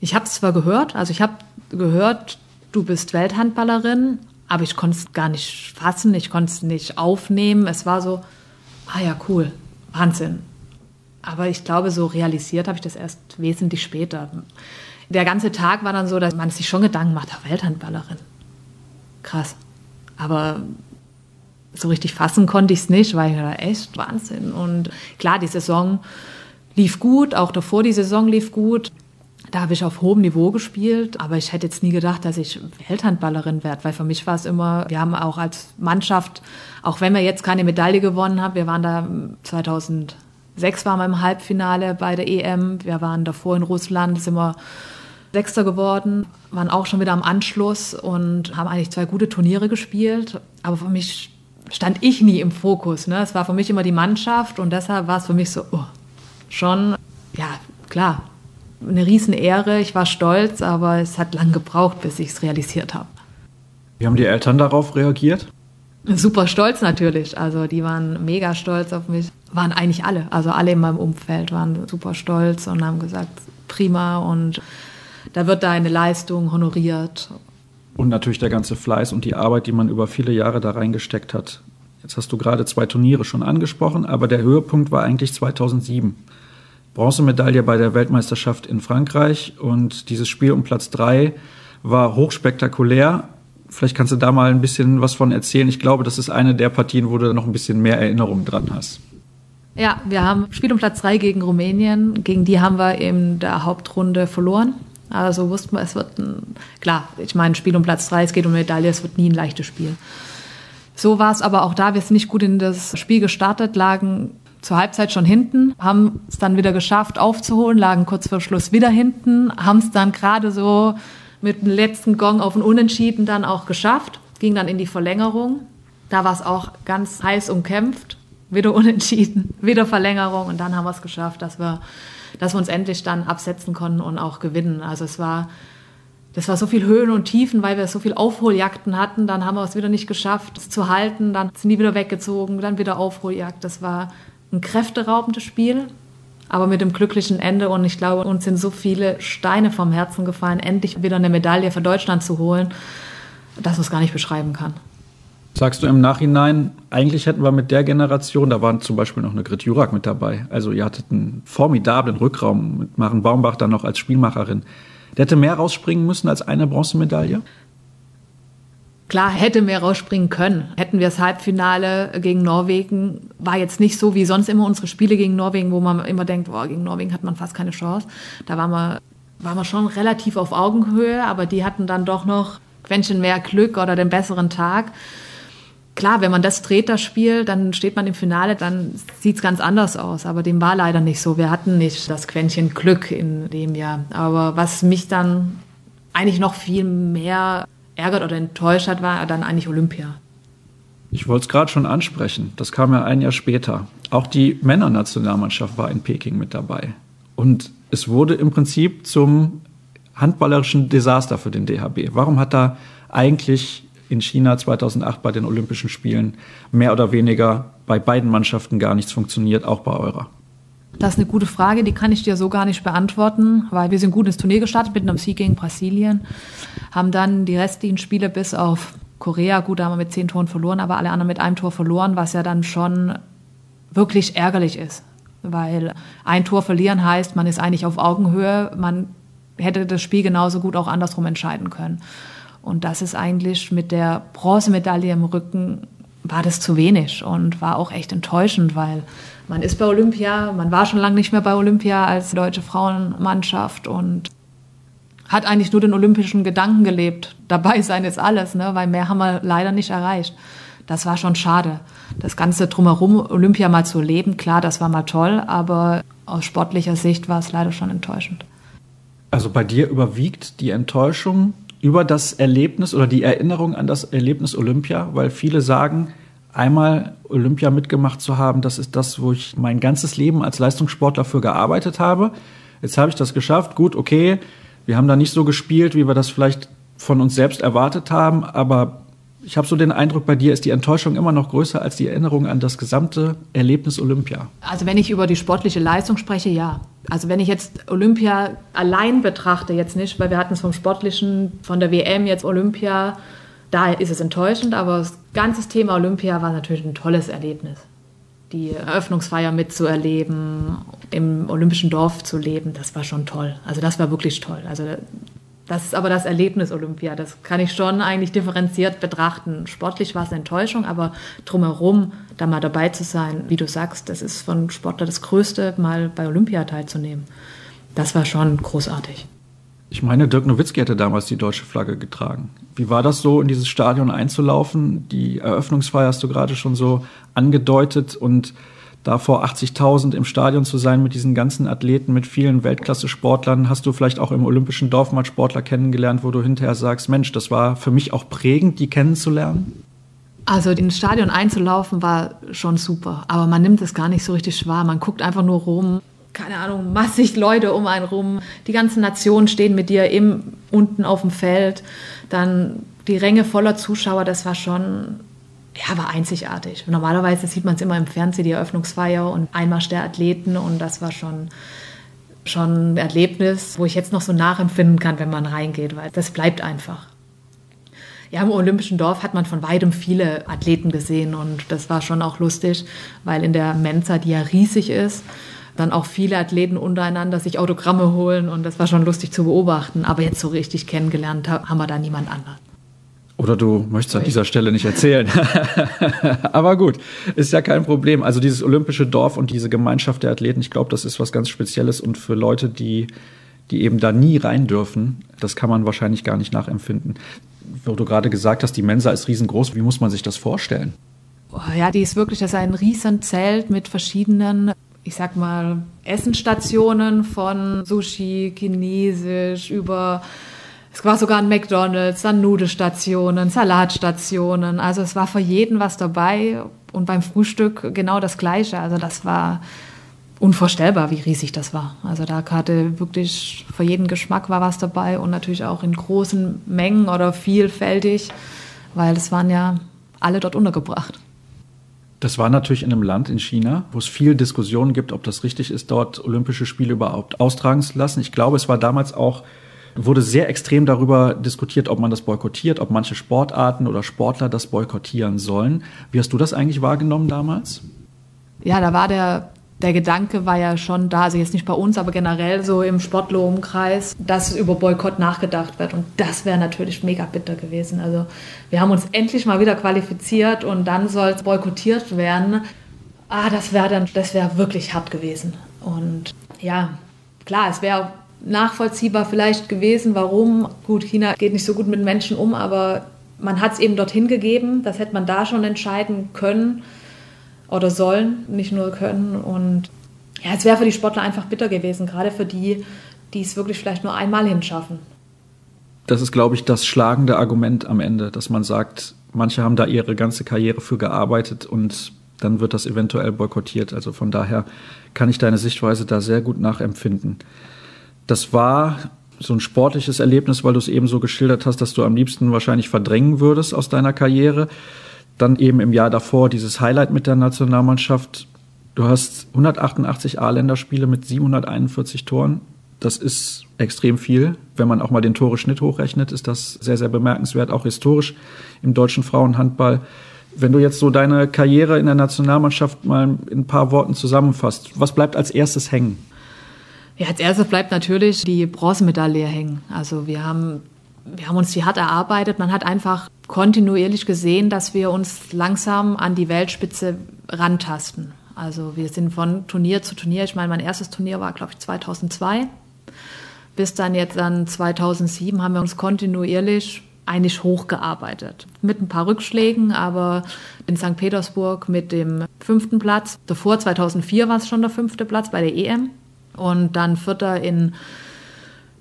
ich habe es zwar gehört, also ich habe gehört, du bist Welthandballerin, aber ich konnte es gar nicht fassen, ich konnte es nicht aufnehmen. Es war so, ah ja, cool, Wahnsinn. Aber ich glaube, so realisiert habe ich das erst wesentlich später der ganze Tag war dann so, dass man sich schon Gedanken macht, Welthandballerin. Krass. Aber so richtig fassen konnte ich es nicht, weil ich dachte, echt Wahnsinn. Und klar, die Saison lief gut, auch davor die Saison lief gut. Da habe ich auf hohem Niveau gespielt, aber ich hätte jetzt nie gedacht, dass ich Welthandballerin werde, weil für mich war es immer, wir haben auch als Mannschaft, auch wenn wir jetzt keine Medaille gewonnen haben, wir waren da 2006 waren wir im Halbfinale bei der EM, wir waren davor in Russland, sind wir Sechster geworden, waren auch schon wieder am Anschluss und haben eigentlich zwei gute Turniere gespielt. Aber für mich stand ich nie im Fokus. Ne? Es war für mich immer die Mannschaft und deshalb war es für mich so, oh, schon, ja, klar, eine Riesenehre. Ich war stolz, aber es hat lang gebraucht, bis ich es realisiert habe. Wie haben die Eltern darauf reagiert? Super stolz natürlich. Also die waren mega stolz auf mich. Waren eigentlich alle. Also alle in meinem Umfeld waren super stolz und haben gesagt, prima und da wird deine Leistung honoriert. Und natürlich der ganze Fleiß und die Arbeit, die man über viele Jahre da reingesteckt hat. Jetzt hast du gerade zwei Turniere schon angesprochen, aber der Höhepunkt war eigentlich 2007. Bronzemedaille bei der Weltmeisterschaft in Frankreich und dieses Spiel um Platz drei war hochspektakulär. Vielleicht kannst du da mal ein bisschen was von erzählen. Ich glaube, das ist eine der Partien, wo du noch ein bisschen mehr Erinnerungen dran hast. Ja, wir haben Spiel um Platz drei gegen Rumänien. Gegen die haben wir in der Hauptrunde verloren. Also wussten wir, es wird ein, klar, ich meine, Spiel um Platz drei, es geht um Medaille, es wird nie ein leichtes Spiel. So war es aber auch da. Wir sind nicht gut in das Spiel gestartet, lagen zur Halbzeit schon hinten, haben es dann wieder geschafft aufzuholen, lagen kurz vor Schluss wieder hinten, haben es dann gerade so mit dem letzten Gong auf den Unentschieden dann auch geschafft, ging dann in die Verlängerung. Da war es auch ganz heiß umkämpft, wieder (laughs) Unentschieden, wieder Verlängerung und dann haben wir es geschafft, dass wir, dass wir uns endlich dann absetzen konnten und auch gewinnen. Also es war das war so viel Höhen und Tiefen, weil wir so viel Aufholjagden hatten. Dann haben wir es wieder nicht geschafft, es zu halten. Dann sind die wieder weggezogen, dann wieder Aufholjagd. Das war ein kräfteraubendes Spiel, aber mit dem glücklichen Ende. Und ich glaube, uns sind so viele Steine vom Herzen gefallen, endlich wieder eine Medaille für Deutschland zu holen, dass man es gar nicht beschreiben kann. Sagst du im Nachhinein, eigentlich hätten wir mit der Generation, da waren zum Beispiel noch eine Grit Jurak mit dabei. Also ihr hattet einen formidablen Rückraum mit Maren Baumbach dann noch als Spielmacherin. Der hätte mehr rausspringen müssen als eine Bronzemedaille? Klar, hätte mehr rausspringen können. Hätten wir das Halbfinale gegen Norwegen, war jetzt nicht so wie sonst immer unsere Spiele gegen Norwegen, wo man immer denkt, boah, gegen Norwegen hat man fast keine Chance. Da waren wir, waren wir schon relativ auf Augenhöhe, aber die hatten dann doch noch Quäntchen mehr Glück oder den besseren Tag. Klar, wenn man das dreht, das Spiel, dann steht man im Finale, dann sieht es ganz anders aus. Aber dem war leider nicht so. Wir hatten nicht das Quäntchen Glück in dem Jahr. Aber was mich dann eigentlich noch viel mehr ärgert oder enttäuscht hat, war dann eigentlich Olympia. Ich wollte es gerade schon ansprechen. Das kam ja ein Jahr später. Auch die Männernationalmannschaft war in Peking mit dabei. Und es wurde im Prinzip zum handballerischen Desaster für den DHB. Warum hat da eigentlich in China 2008 bei den Olympischen Spielen mehr oder weniger bei beiden Mannschaften gar nichts funktioniert, auch bei eurer? Das ist eine gute Frage, die kann ich dir so gar nicht beantworten, weil wir sind gut ins Turnier gestartet mit einem Sieg gegen Brasilien, haben dann die restlichen Spiele bis auf Korea, gut, da haben wir mit zehn Toren verloren, aber alle anderen mit einem Tor verloren, was ja dann schon wirklich ärgerlich ist, weil ein Tor verlieren heißt, man ist eigentlich auf Augenhöhe, man hätte das Spiel genauso gut auch andersrum entscheiden können. Und das ist eigentlich mit der Bronzemedaille im Rücken war das zu wenig und war auch echt enttäuschend, weil man ist bei Olympia, man war schon lange nicht mehr bei Olympia als deutsche Frauenmannschaft und hat eigentlich nur den olympischen Gedanken gelebt. (laughs) Dabei sein ist alles, ne? weil mehr haben wir leider nicht erreicht. Das war schon schade. Das Ganze drumherum, Olympia mal zu erleben, klar, das war mal toll, aber aus sportlicher Sicht war es leider schon enttäuschend. Also bei dir überwiegt die Enttäuschung über das Erlebnis oder die Erinnerung an das Erlebnis Olympia, weil viele sagen, einmal Olympia mitgemacht zu haben, das ist das, wo ich mein ganzes Leben als Leistungssportler für gearbeitet habe. Jetzt habe ich das geschafft. Gut, okay, wir haben da nicht so gespielt, wie wir das vielleicht von uns selbst erwartet haben, aber ich habe so den Eindruck, bei dir ist die Enttäuschung immer noch größer als die Erinnerung an das gesamte Erlebnis Olympia. Also wenn ich über die sportliche Leistung spreche, ja. Also wenn ich jetzt Olympia allein betrachte, jetzt nicht, weil wir hatten es vom Sportlichen, von der WM jetzt Olympia, da ist es enttäuschend, aber das ganze Thema Olympia war natürlich ein tolles Erlebnis. Die Eröffnungsfeier mitzuerleben, im Olympischen Dorf zu leben, das war schon toll. Also das war wirklich toll. Also das ist aber das Erlebnis Olympia. Das kann ich schon eigentlich differenziert betrachten. Sportlich war es eine Enttäuschung, aber drumherum da mal dabei zu sein, wie du sagst, das ist von Sportler das Größte, mal bei Olympia teilzunehmen. Das war schon großartig. Ich meine, Dirk Nowitzki hatte damals die deutsche Flagge getragen. Wie war das so, in dieses Stadion einzulaufen? Die Eröffnungsfeier hast du gerade schon so angedeutet und da vor 80.000 im Stadion zu sein mit diesen ganzen Athleten, mit vielen Weltklasse-Sportlern, hast du vielleicht auch im Olympischen Dorf mal Sportler kennengelernt, wo du hinterher sagst, Mensch, das war für mich auch prägend, die kennenzulernen? Also ins Stadion einzulaufen war schon super, aber man nimmt es gar nicht so richtig wahr. Man guckt einfach nur rum, keine Ahnung, massig Leute um einen rum. Die ganzen Nationen stehen mit dir im, unten auf dem Feld. Dann die Ränge voller Zuschauer, das war schon ja, war einzigartig. Normalerweise sieht man es immer im Fernsehen, die Eröffnungsfeier und Einmarsch der Athleten und das war schon, schon ein Erlebnis, wo ich jetzt noch so nachempfinden kann, wenn man reingeht, weil das bleibt einfach. Ja, im Olympischen Dorf hat man von weitem viele Athleten gesehen und das war schon auch lustig, weil in der Mensa, die ja riesig ist, dann auch viele Athleten untereinander sich Autogramme holen und das war schon lustig zu beobachten. Aber jetzt so richtig kennengelernt haben wir da niemand anders. Oder du möchtest an dieser Stelle nicht erzählen. (laughs) Aber gut, ist ja kein Problem. Also dieses olympische Dorf und diese Gemeinschaft der Athleten, ich glaube, das ist was ganz Spezielles und für Leute, die, die eben da nie rein dürfen, das kann man wahrscheinlich gar nicht nachempfinden. Wo du gerade gesagt hast, die Mensa ist riesengroß, wie muss man sich das vorstellen? Ja, die ist wirklich, das ist ein Riesenzelt mit verschiedenen ich sag mal, Essenstationen von Sushi, Chinesisch, über, es war sogar ein McDonalds, dann Nudelstationen, Salatstationen. Also es war für jeden was dabei und beim Frühstück genau das Gleiche. Also das war unvorstellbar, wie riesig das war. Also da hatte wirklich für jeden Geschmack war was dabei und natürlich auch in großen Mengen oder vielfältig, weil es waren ja alle dort untergebracht. Das war natürlich in einem Land in China, wo es viel Diskussionen gibt, ob das richtig ist, dort Olympische Spiele überhaupt austragen zu lassen. Ich glaube, es war damals auch wurde sehr extrem darüber diskutiert, ob man das boykottiert, ob manche Sportarten oder Sportler das boykottieren sollen. Wie hast du das eigentlich wahrgenommen damals? Ja, da war der der Gedanke war ja schon da, also jetzt nicht bei uns, aber generell so im Sportlerumkreis, dass über Boykott nachgedacht wird. Und das wäre natürlich mega bitter gewesen. Also wir haben uns endlich mal wieder qualifiziert und dann soll es boykottiert werden. Ah, das wäre dann, das wäre wirklich hart gewesen. Und ja, klar, es wäre nachvollziehbar vielleicht gewesen, warum. Gut, China geht nicht so gut mit Menschen um, aber man hat es eben dorthin gegeben. Das hätte man da schon entscheiden können oder sollen, nicht nur können. Und ja, es wäre für die Sportler einfach bitter gewesen, gerade für die, die es wirklich vielleicht nur einmal hinschaffen. Das ist, glaube ich, das schlagende Argument am Ende, dass man sagt, manche haben da ihre ganze Karriere für gearbeitet und dann wird das eventuell boykottiert. Also von daher kann ich deine Sichtweise da sehr gut nachempfinden. Das war so ein sportliches Erlebnis, weil du es eben so geschildert hast, dass du am liebsten wahrscheinlich verdrängen würdest aus deiner Karriere. Dann eben im Jahr davor dieses Highlight mit der Nationalmannschaft. Du hast 188 A-Länderspiele mit 741 Toren. Das ist extrem viel. Wenn man auch mal den Tore-Schnitt hochrechnet, ist das sehr, sehr bemerkenswert, auch historisch im deutschen Frauenhandball. Wenn du jetzt so deine Karriere in der Nationalmannschaft mal in ein paar Worten zusammenfasst, was bleibt als erstes hängen? Ja, als erstes bleibt natürlich die Bronzemedaille hängen. Also wir haben wir haben uns die hart erarbeitet. Man hat einfach kontinuierlich gesehen, dass wir uns langsam an die Weltspitze rantasten. Also wir sind von Turnier zu Turnier. Ich meine, mein erstes Turnier war, glaube ich, 2002. Bis dann jetzt dann 2007 haben wir uns kontinuierlich eigentlich hochgearbeitet. Mit ein paar Rückschlägen, aber in St. Petersburg mit dem fünften Platz. Davor, 2004, war es schon der fünfte Platz bei der EM. Und dann vierter in,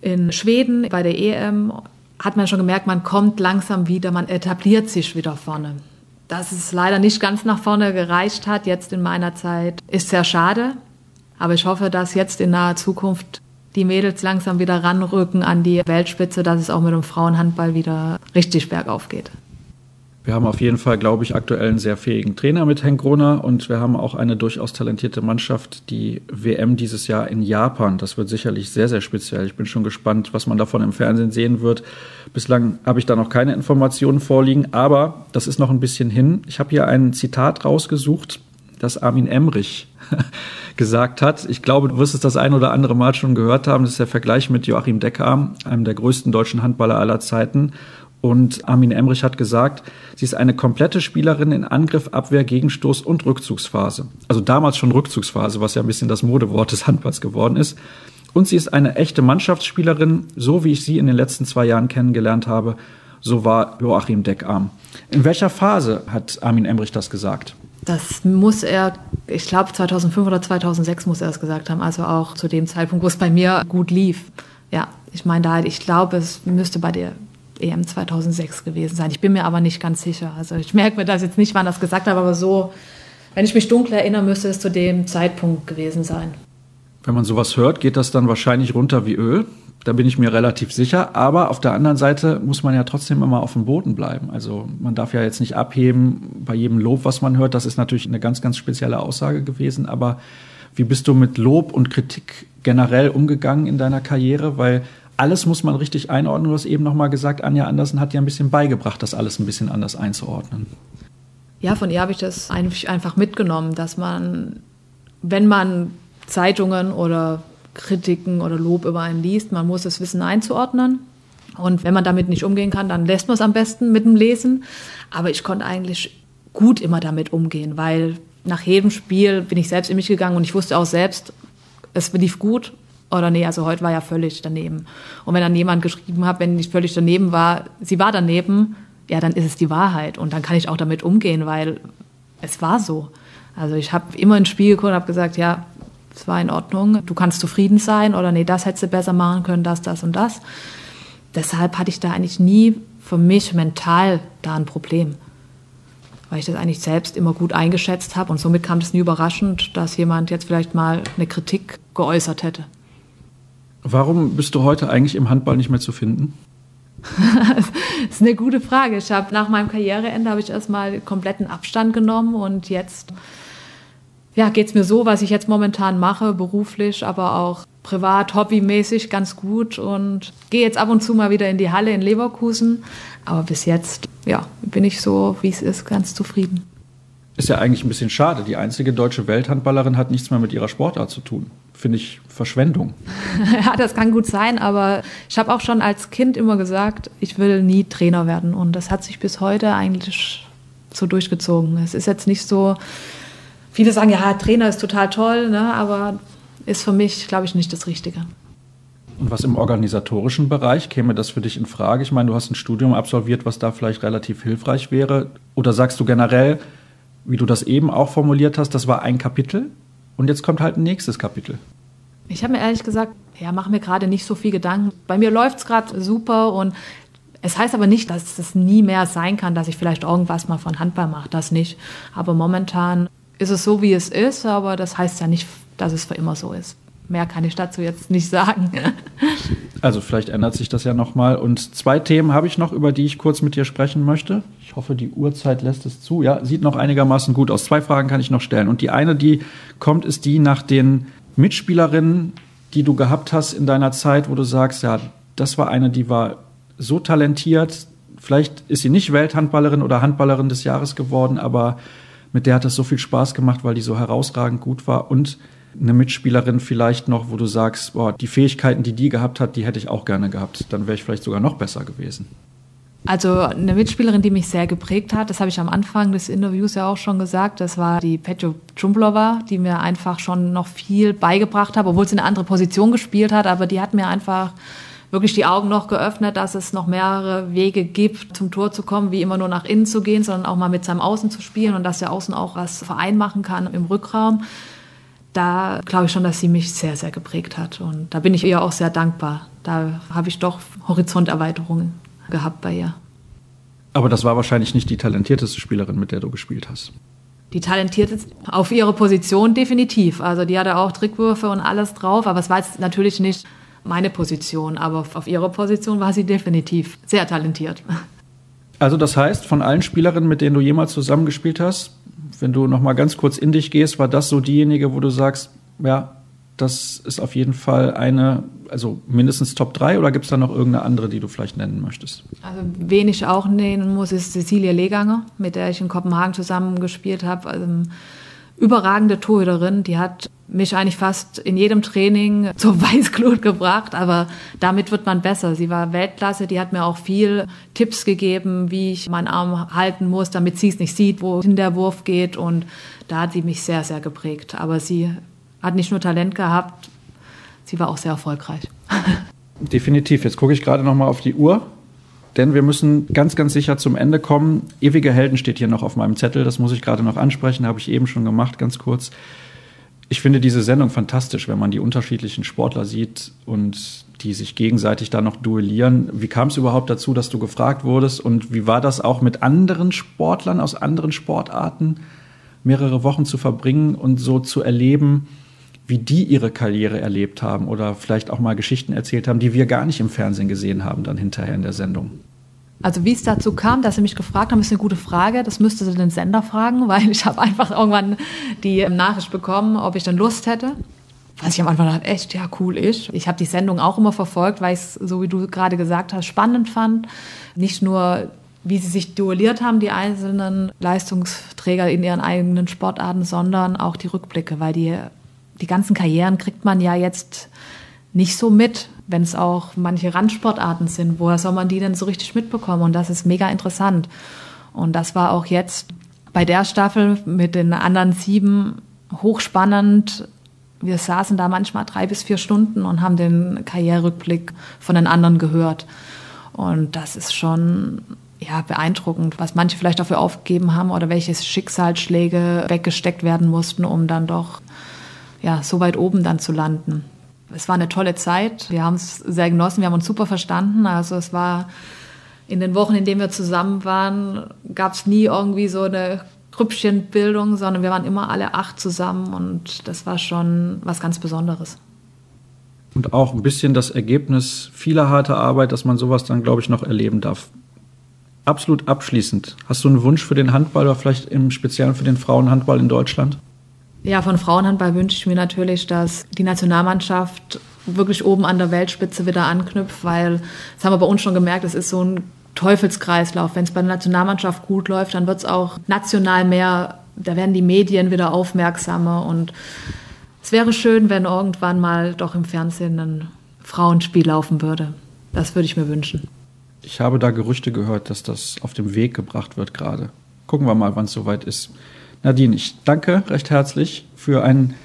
in Schweden bei der EM hat man schon gemerkt, man kommt langsam wieder, man etabliert sich wieder vorne. Dass es leider nicht ganz nach vorne gereicht hat, jetzt in meiner Zeit, ist sehr schade. Aber ich hoffe, dass jetzt in naher Zukunft die Mädels langsam wieder ranrücken an die Weltspitze, dass es auch mit dem Frauenhandball wieder richtig bergauf geht. Wir haben auf jeden Fall, glaube ich, aktuell einen sehr fähigen Trainer mit Henk Groner und wir haben auch eine durchaus talentierte Mannschaft. Die WM dieses Jahr in Japan, das wird sicherlich sehr, sehr speziell. Ich bin schon gespannt, was man davon im Fernsehen sehen wird. Bislang habe ich da noch keine Informationen vorliegen, aber das ist noch ein bisschen hin. Ich habe hier ein Zitat rausgesucht, das Armin Emrich (laughs) gesagt hat. Ich glaube, du wirst es das ein oder andere Mal schon gehört haben. Das ist der Vergleich mit Joachim Decker, einem der größten deutschen Handballer aller Zeiten. Und Armin Emrich hat gesagt, sie ist eine komplette Spielerin in Angriff, Abwehr, Gegenstoß und Rückzugsphase. Also damals schon Rückzugsphase, was ja ein bisschen das Modewort des Handballs geworden ist. Und sie ist eine echte Mannschaftsspielerin, so wie ich sie in den letzten zwei Jahren kennengelernt habe. So war Joachim Deckarm. In welcher Phase hat Armin Emrich das gesagt? Das muss er, ich glaube 2005 oder 2006 muss er es gesagt haben, also auch zu dem Zeitpunkt, wo es bei mir gut lief. Ja, ich meine, da, ich glaube, es müsste bei dir EM 2006 gewesen sein. Ich bin mir aber nicht ganz sicher. Also ich merke mir das jetzt nicht, wann das gesagt habe, aber so, wenn ich mich dunkel erinnern müsste, es zu dem Zeitpunkt gewesen sein. Wenn man sowas hört, geht das dann wahrscheinlich runter wie Öl. Da bin ich mir relativ sicher. Aber auf der anderen Seite muss man ja trotzdem immer auf dem Boden bleiben. Also man darf ja jetzt nicht abheben bei jedem Lob, was man hört. Das ist natürlich eine ganz, ganz spezielle Aussage gewesen. Aber wie bist du mit Lob und Kritik generell umgegangen in deiner Karriere? Weil alles muss man richtig einordnen. Du hast eben noch mal gesagt, Anja Andersen hat dir ein bisschen beigebracht, das alles ein bisschen anders einzuordnen. Ja, von ihr habe ich das einfach mitgenommen, dass man, wenn man Zeitungen oder Kritiken oder Lob über einen liest. Man muss das Wissen einzuordnen. Und wenn man damit nicht umgehen kann, dann lässt man es am besten mit dem Lesen. Aber ich konnte eigentlich gut immer damit umgehen, weil nach jedem Spiel bin ich selbst in mich gegangen und ich wusste auch selbst, es lief gut oder nee, also heute war ja völlig daneben. Und wenn dann jemand geschrieben hat, wenn ich völlig daneben war, sie war daneben, ja, dann ist es die Wahrheit und dann kann ich auch damit umgehen, weil es war so. Also ich habe immer ins Spiel geguckt und habe gesagt, ja, es war in Ordnung, du kannst zufrieden sein oder nee, das hättest du besser machen können, das, das und das. Deshalb hatte ich da eigentlich nie für mich mental da ein Problem, weil ich das eigentlich selbst immer gut eingeschätzt habe und somit kam es nie überraschend, dass jemand jetzt vielleicht mal eine Kritik geäußert hätte. Warum bist du heute eigentlich im Handball nicht mehr zu finden? (laughs) das ist eine gute Frage. Ich habe nach meinem Karriereende habe ich erstmal kompletten Abstand genommen und jetzt ja, geht es mir so, was ich jetzt momentan mache, beruflich, aber auch privat, hobbymäßig ganz gut und gehe jetzt ab und zu mal wieder in die Halle in Leverkusen. Aber bis jetzt, ja, bin ich so, wie es ist, ganz zufrieden. Ist ja eigentlich ein bisschen schade. Die einzige deutsche Welthandballerin hat nichts mehr mit ihrer Sportart zu tun. Finde ich Verschwendung. (laughs) ja, das kann gut sein, aber ich habe auch schon als Kind immer gesagt, ich will nie Trainer werden. Und das hat sich bis heute eigentlich so durchgezogen. Es ist jetzt nicht so, viele sagen, ja, Trainer ist total toll, ne, aber ist für mich, glaube ich, nicht das Richtige. Und was im organisatorischen Bereich käme das für dich in Frage? Ich meine, du hast ein Studium absolviert, was da vielleicht relativ hilfreich wäre. Oder sagst du generell, wie du das eben auch formuliert hast, das war ein Kapitel und jetzt kommt halt ein nächstes Kapitel. Ich habe mir ehrlich gesagt, ja, mache mir gerade nicht so viel Gedanken. Bei mir läuft es gerade super und es heißt aber nicht, dass es nie mehr sein kann, dass ich vielleicht irgendwas mal von Handball mache, das nicht. Aber momentan ist es so, wie es ist, aber das heißt ja nicht, dass es für immer so ist. Mehr kann ich dazu jetzt nicht sagen. Also vielleicht ändert sich das ja nochmal. Und zwei Themen habe ich noch, über die ich kurz mit dir sprechen möchte. Ich hoffe, die Uhrzeit lässt es zu. Ja, sieht noch einigermaßen gut aus. Zwei Fragen kann ich noch stellen. Und die eine, die kommt, ist die nach den Mitspielerinnen, die du gehabt hast in deiner Zeit, wo du sagst, ja, das war eine, die war so talentiert. Vielleicht ist sie nicht Welthandballerin oder Handballerin des Jahres geworden, aber mit der hat es so viel Spaß gemacht, weil die so herausragend gut war. Und eine Mitspielerin vielleicht noch, wo du sagst, boah, die Fähigkeiten, die die gehabt hat, die hätte ich auch gerne gehabt. Dann wäre ich vielleicht sogar noch besser gewesen. Also eine Mitspielerin, die mich sehr geprägt hat, das habe ich am Anfang des Interviews ja auch schon gesagt, das war die Petjo Džumblova, die mir einfach schon noch viel beigebracht hat, obwohl sie eine andere Position gespielt hat, aber die hat mir einfach wirklich die Augen noch geöffnet, dass es noch mehrere Wege gibt, zum Tor zu kommen, wie immer nur nach innen zu gehen, sondern auch mal mit seinem Außen zu spielen und dass der Außen auch was Verein machen kann im Rückraum da glaube ich schon, dass sie mich sehr, sehr geprägt hat. Und da bin ich ihr auch sehr dankbar. Da habe ich doch Horizonterweiterungen gehabt bei ihr. Aber das war wahrscheinlich nicht die talentierteste Spielerin, mit der du gespielt hast. Die talentierteste auf ihre Position definitiv. Also die hatte auch Trickwürfe und alles drauf, aber es war jetzt natürlich nicht meine Position, aber auf ihrer Position war sie definitiv sehr talentiert. Also das heißt, von allen Spielerinnen, mit denen du jemals zusammengespielt hast, wenn du noch mal ganz kurz in dich gehst, war das so diejenige, wo du sagst, ja, das ist auf jeden Fall eine, also mindestens Top 3 oder gibt es da noch irgendeine andere, die du vielleicht nennen möchtest? Also wen ich auch nennen muss, ist Cecilia Leganger, mit der ich in Kopenhagen zusammengespielt habe. Also, überragende Torhüterin, die hat mich eigentlich fast in jedem Training (laughs) zur Weißglut gebracht, aber damit wird man besser. Sie war Weltklasse, die hat mir auch viel Tipps gegeben, wie ich meinen Arm halten muss, damit sie es nicht sieht, wohin der Wurf geht und da hat sie mich sehr, sehr geprägt. Aber sie hat nicht nur Talent gehabt, sie war auch sehr erfolgreich. (laughs) Definitiv. Jetzt gucke ich gerade noch mal auf die Uhr. Denn wir müssen ganz, ganz sicher zum Ende kommen. Ewige Helden steht hier noch auf meinem Zettel. Das muss ich gerade noch ansprechen. Habe ich eben schon gemacht, ganz kurz. Ich finde diese Sendung fantastisch, wenn man die unterschiedlichen Sportler sieht und die sich gegenseitig da noch duellieren. Wie kam es überhaupt dazu, dass du gefragt wurdest? Und wie war das auch mit anderen Sportlern aus anderen Sportarten, mehrere Wochen zu verbringen und so zu erleben, wie die ihre Karriere erlebt haben oder vielleicht auch mal Geschichten erzählt haben, die wir gar nicht im Fernsehen gesehen haben, dann hinterher in der Sendung. Also wie es dazu kam, dass Sie mich gefragt haben, ist eine gute Frage. Das müsste Sie den Sender fragen, (laughs) weil ich habe einfach irgendwann die Nachricht bekommen, ob ich dann Lust hätte. Was ich am Anfang dachte, echt, ja, cool ich. Ich habe die Sendung auch immer verfolgt, weil ich es, so wie du gerade gesagt hast, spannend fand. Nicht nur, wie sie sich duelliert haben, die einzelnen Leistungsträger in ihren eigenen Sportarten, sondern auch die Rückblicke, weil die die ganzen Karrieren kriegt man ja jetzt nicht so mit, wenn es auch manche Randsportarten sind. Woher soll man die denn so richtig mitbekommen? Und das ist mega interessant. Und das war auch jetzt bei der Staffel mit den anderen sieben hochspannend. Wir saßen da manchmal drei bis vier Stunden und haben den Karriererückblick von den anderen gehört. Und das ist schon ja, beeindruckend, was manche vielleicht dafür aufgegeben haben oder welche Schicksalsschläge weggesteckt werden mussten, um dann doch ja, so weit oben dann zu landen. Es war eine tolle Zeit. Wir haben es sehr genossen. Wir haben uns super verstanden. Also es war in den Wochen, in denen wir zusammen waren, gab es nie irgendwie so eine Grüppchenbildung, sondern wir waren immer alle acht zusammen und das war schon was ganz Besonderes. Und auch ein bisschen das Ergebnis vieler harter Arbeit, dass man sowas dann, glaube ich, noch erleben darf. Absolut abschließend. Hast du einen Wunsch für den Handball oder vielleicht im Speziellen für den Frauenhandball in Deutschland? Ja, von Frauenhandball wünsche ich mir natürlich, dass die Nationalmannschaft wirklich oben an der Weltspitze wieder anknüpft, weil das haben wir bei uns schon gemerkt, es ist so ein Teufelskreislauf. Wenn es bei der Nationalmannschaft gut läuft, dann wird es auch national mehr, da werden die Medien wieder aufmerksamer und es wäre schön, wenn irgendwann mal doch im Fernsehen ein Frauenspiel laufen würde. Das würde ich mir wünschen. Ich habe da Gerüchte gehört, dass das auf dem Weg gebracht wird gerade. Gucken wir mal, wann es soweit ist. Nadine, ich danke recht herzlich für ein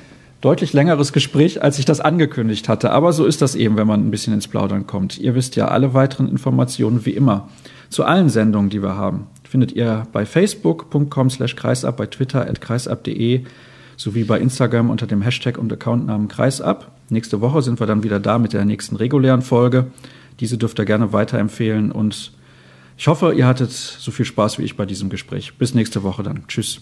deutlich längeres Gespräch, als ich das angekündigt hatte. Aber so ist das eben, wenn man ein bisschen ins Plaudern kommt. Ihr wisst ja, alle weiteren Informationen wie immer zu allen Sendungen, die wir haben, findet ihr bei facebook.com slash kreisab, bei twitter at kreisab.de sowie bei Instagram unter dem Hashtag und Accountnamen kreisab. Nächste Woche sind wir dann wieder da mit der nächsten regulären Folge. Diese dürft ihr gerne weiterempfehlen und ich hoffe, ihr hattet so viel Spaß wie ich bei diesem Gespräch. Bis nächste Woche dann. Tschüss.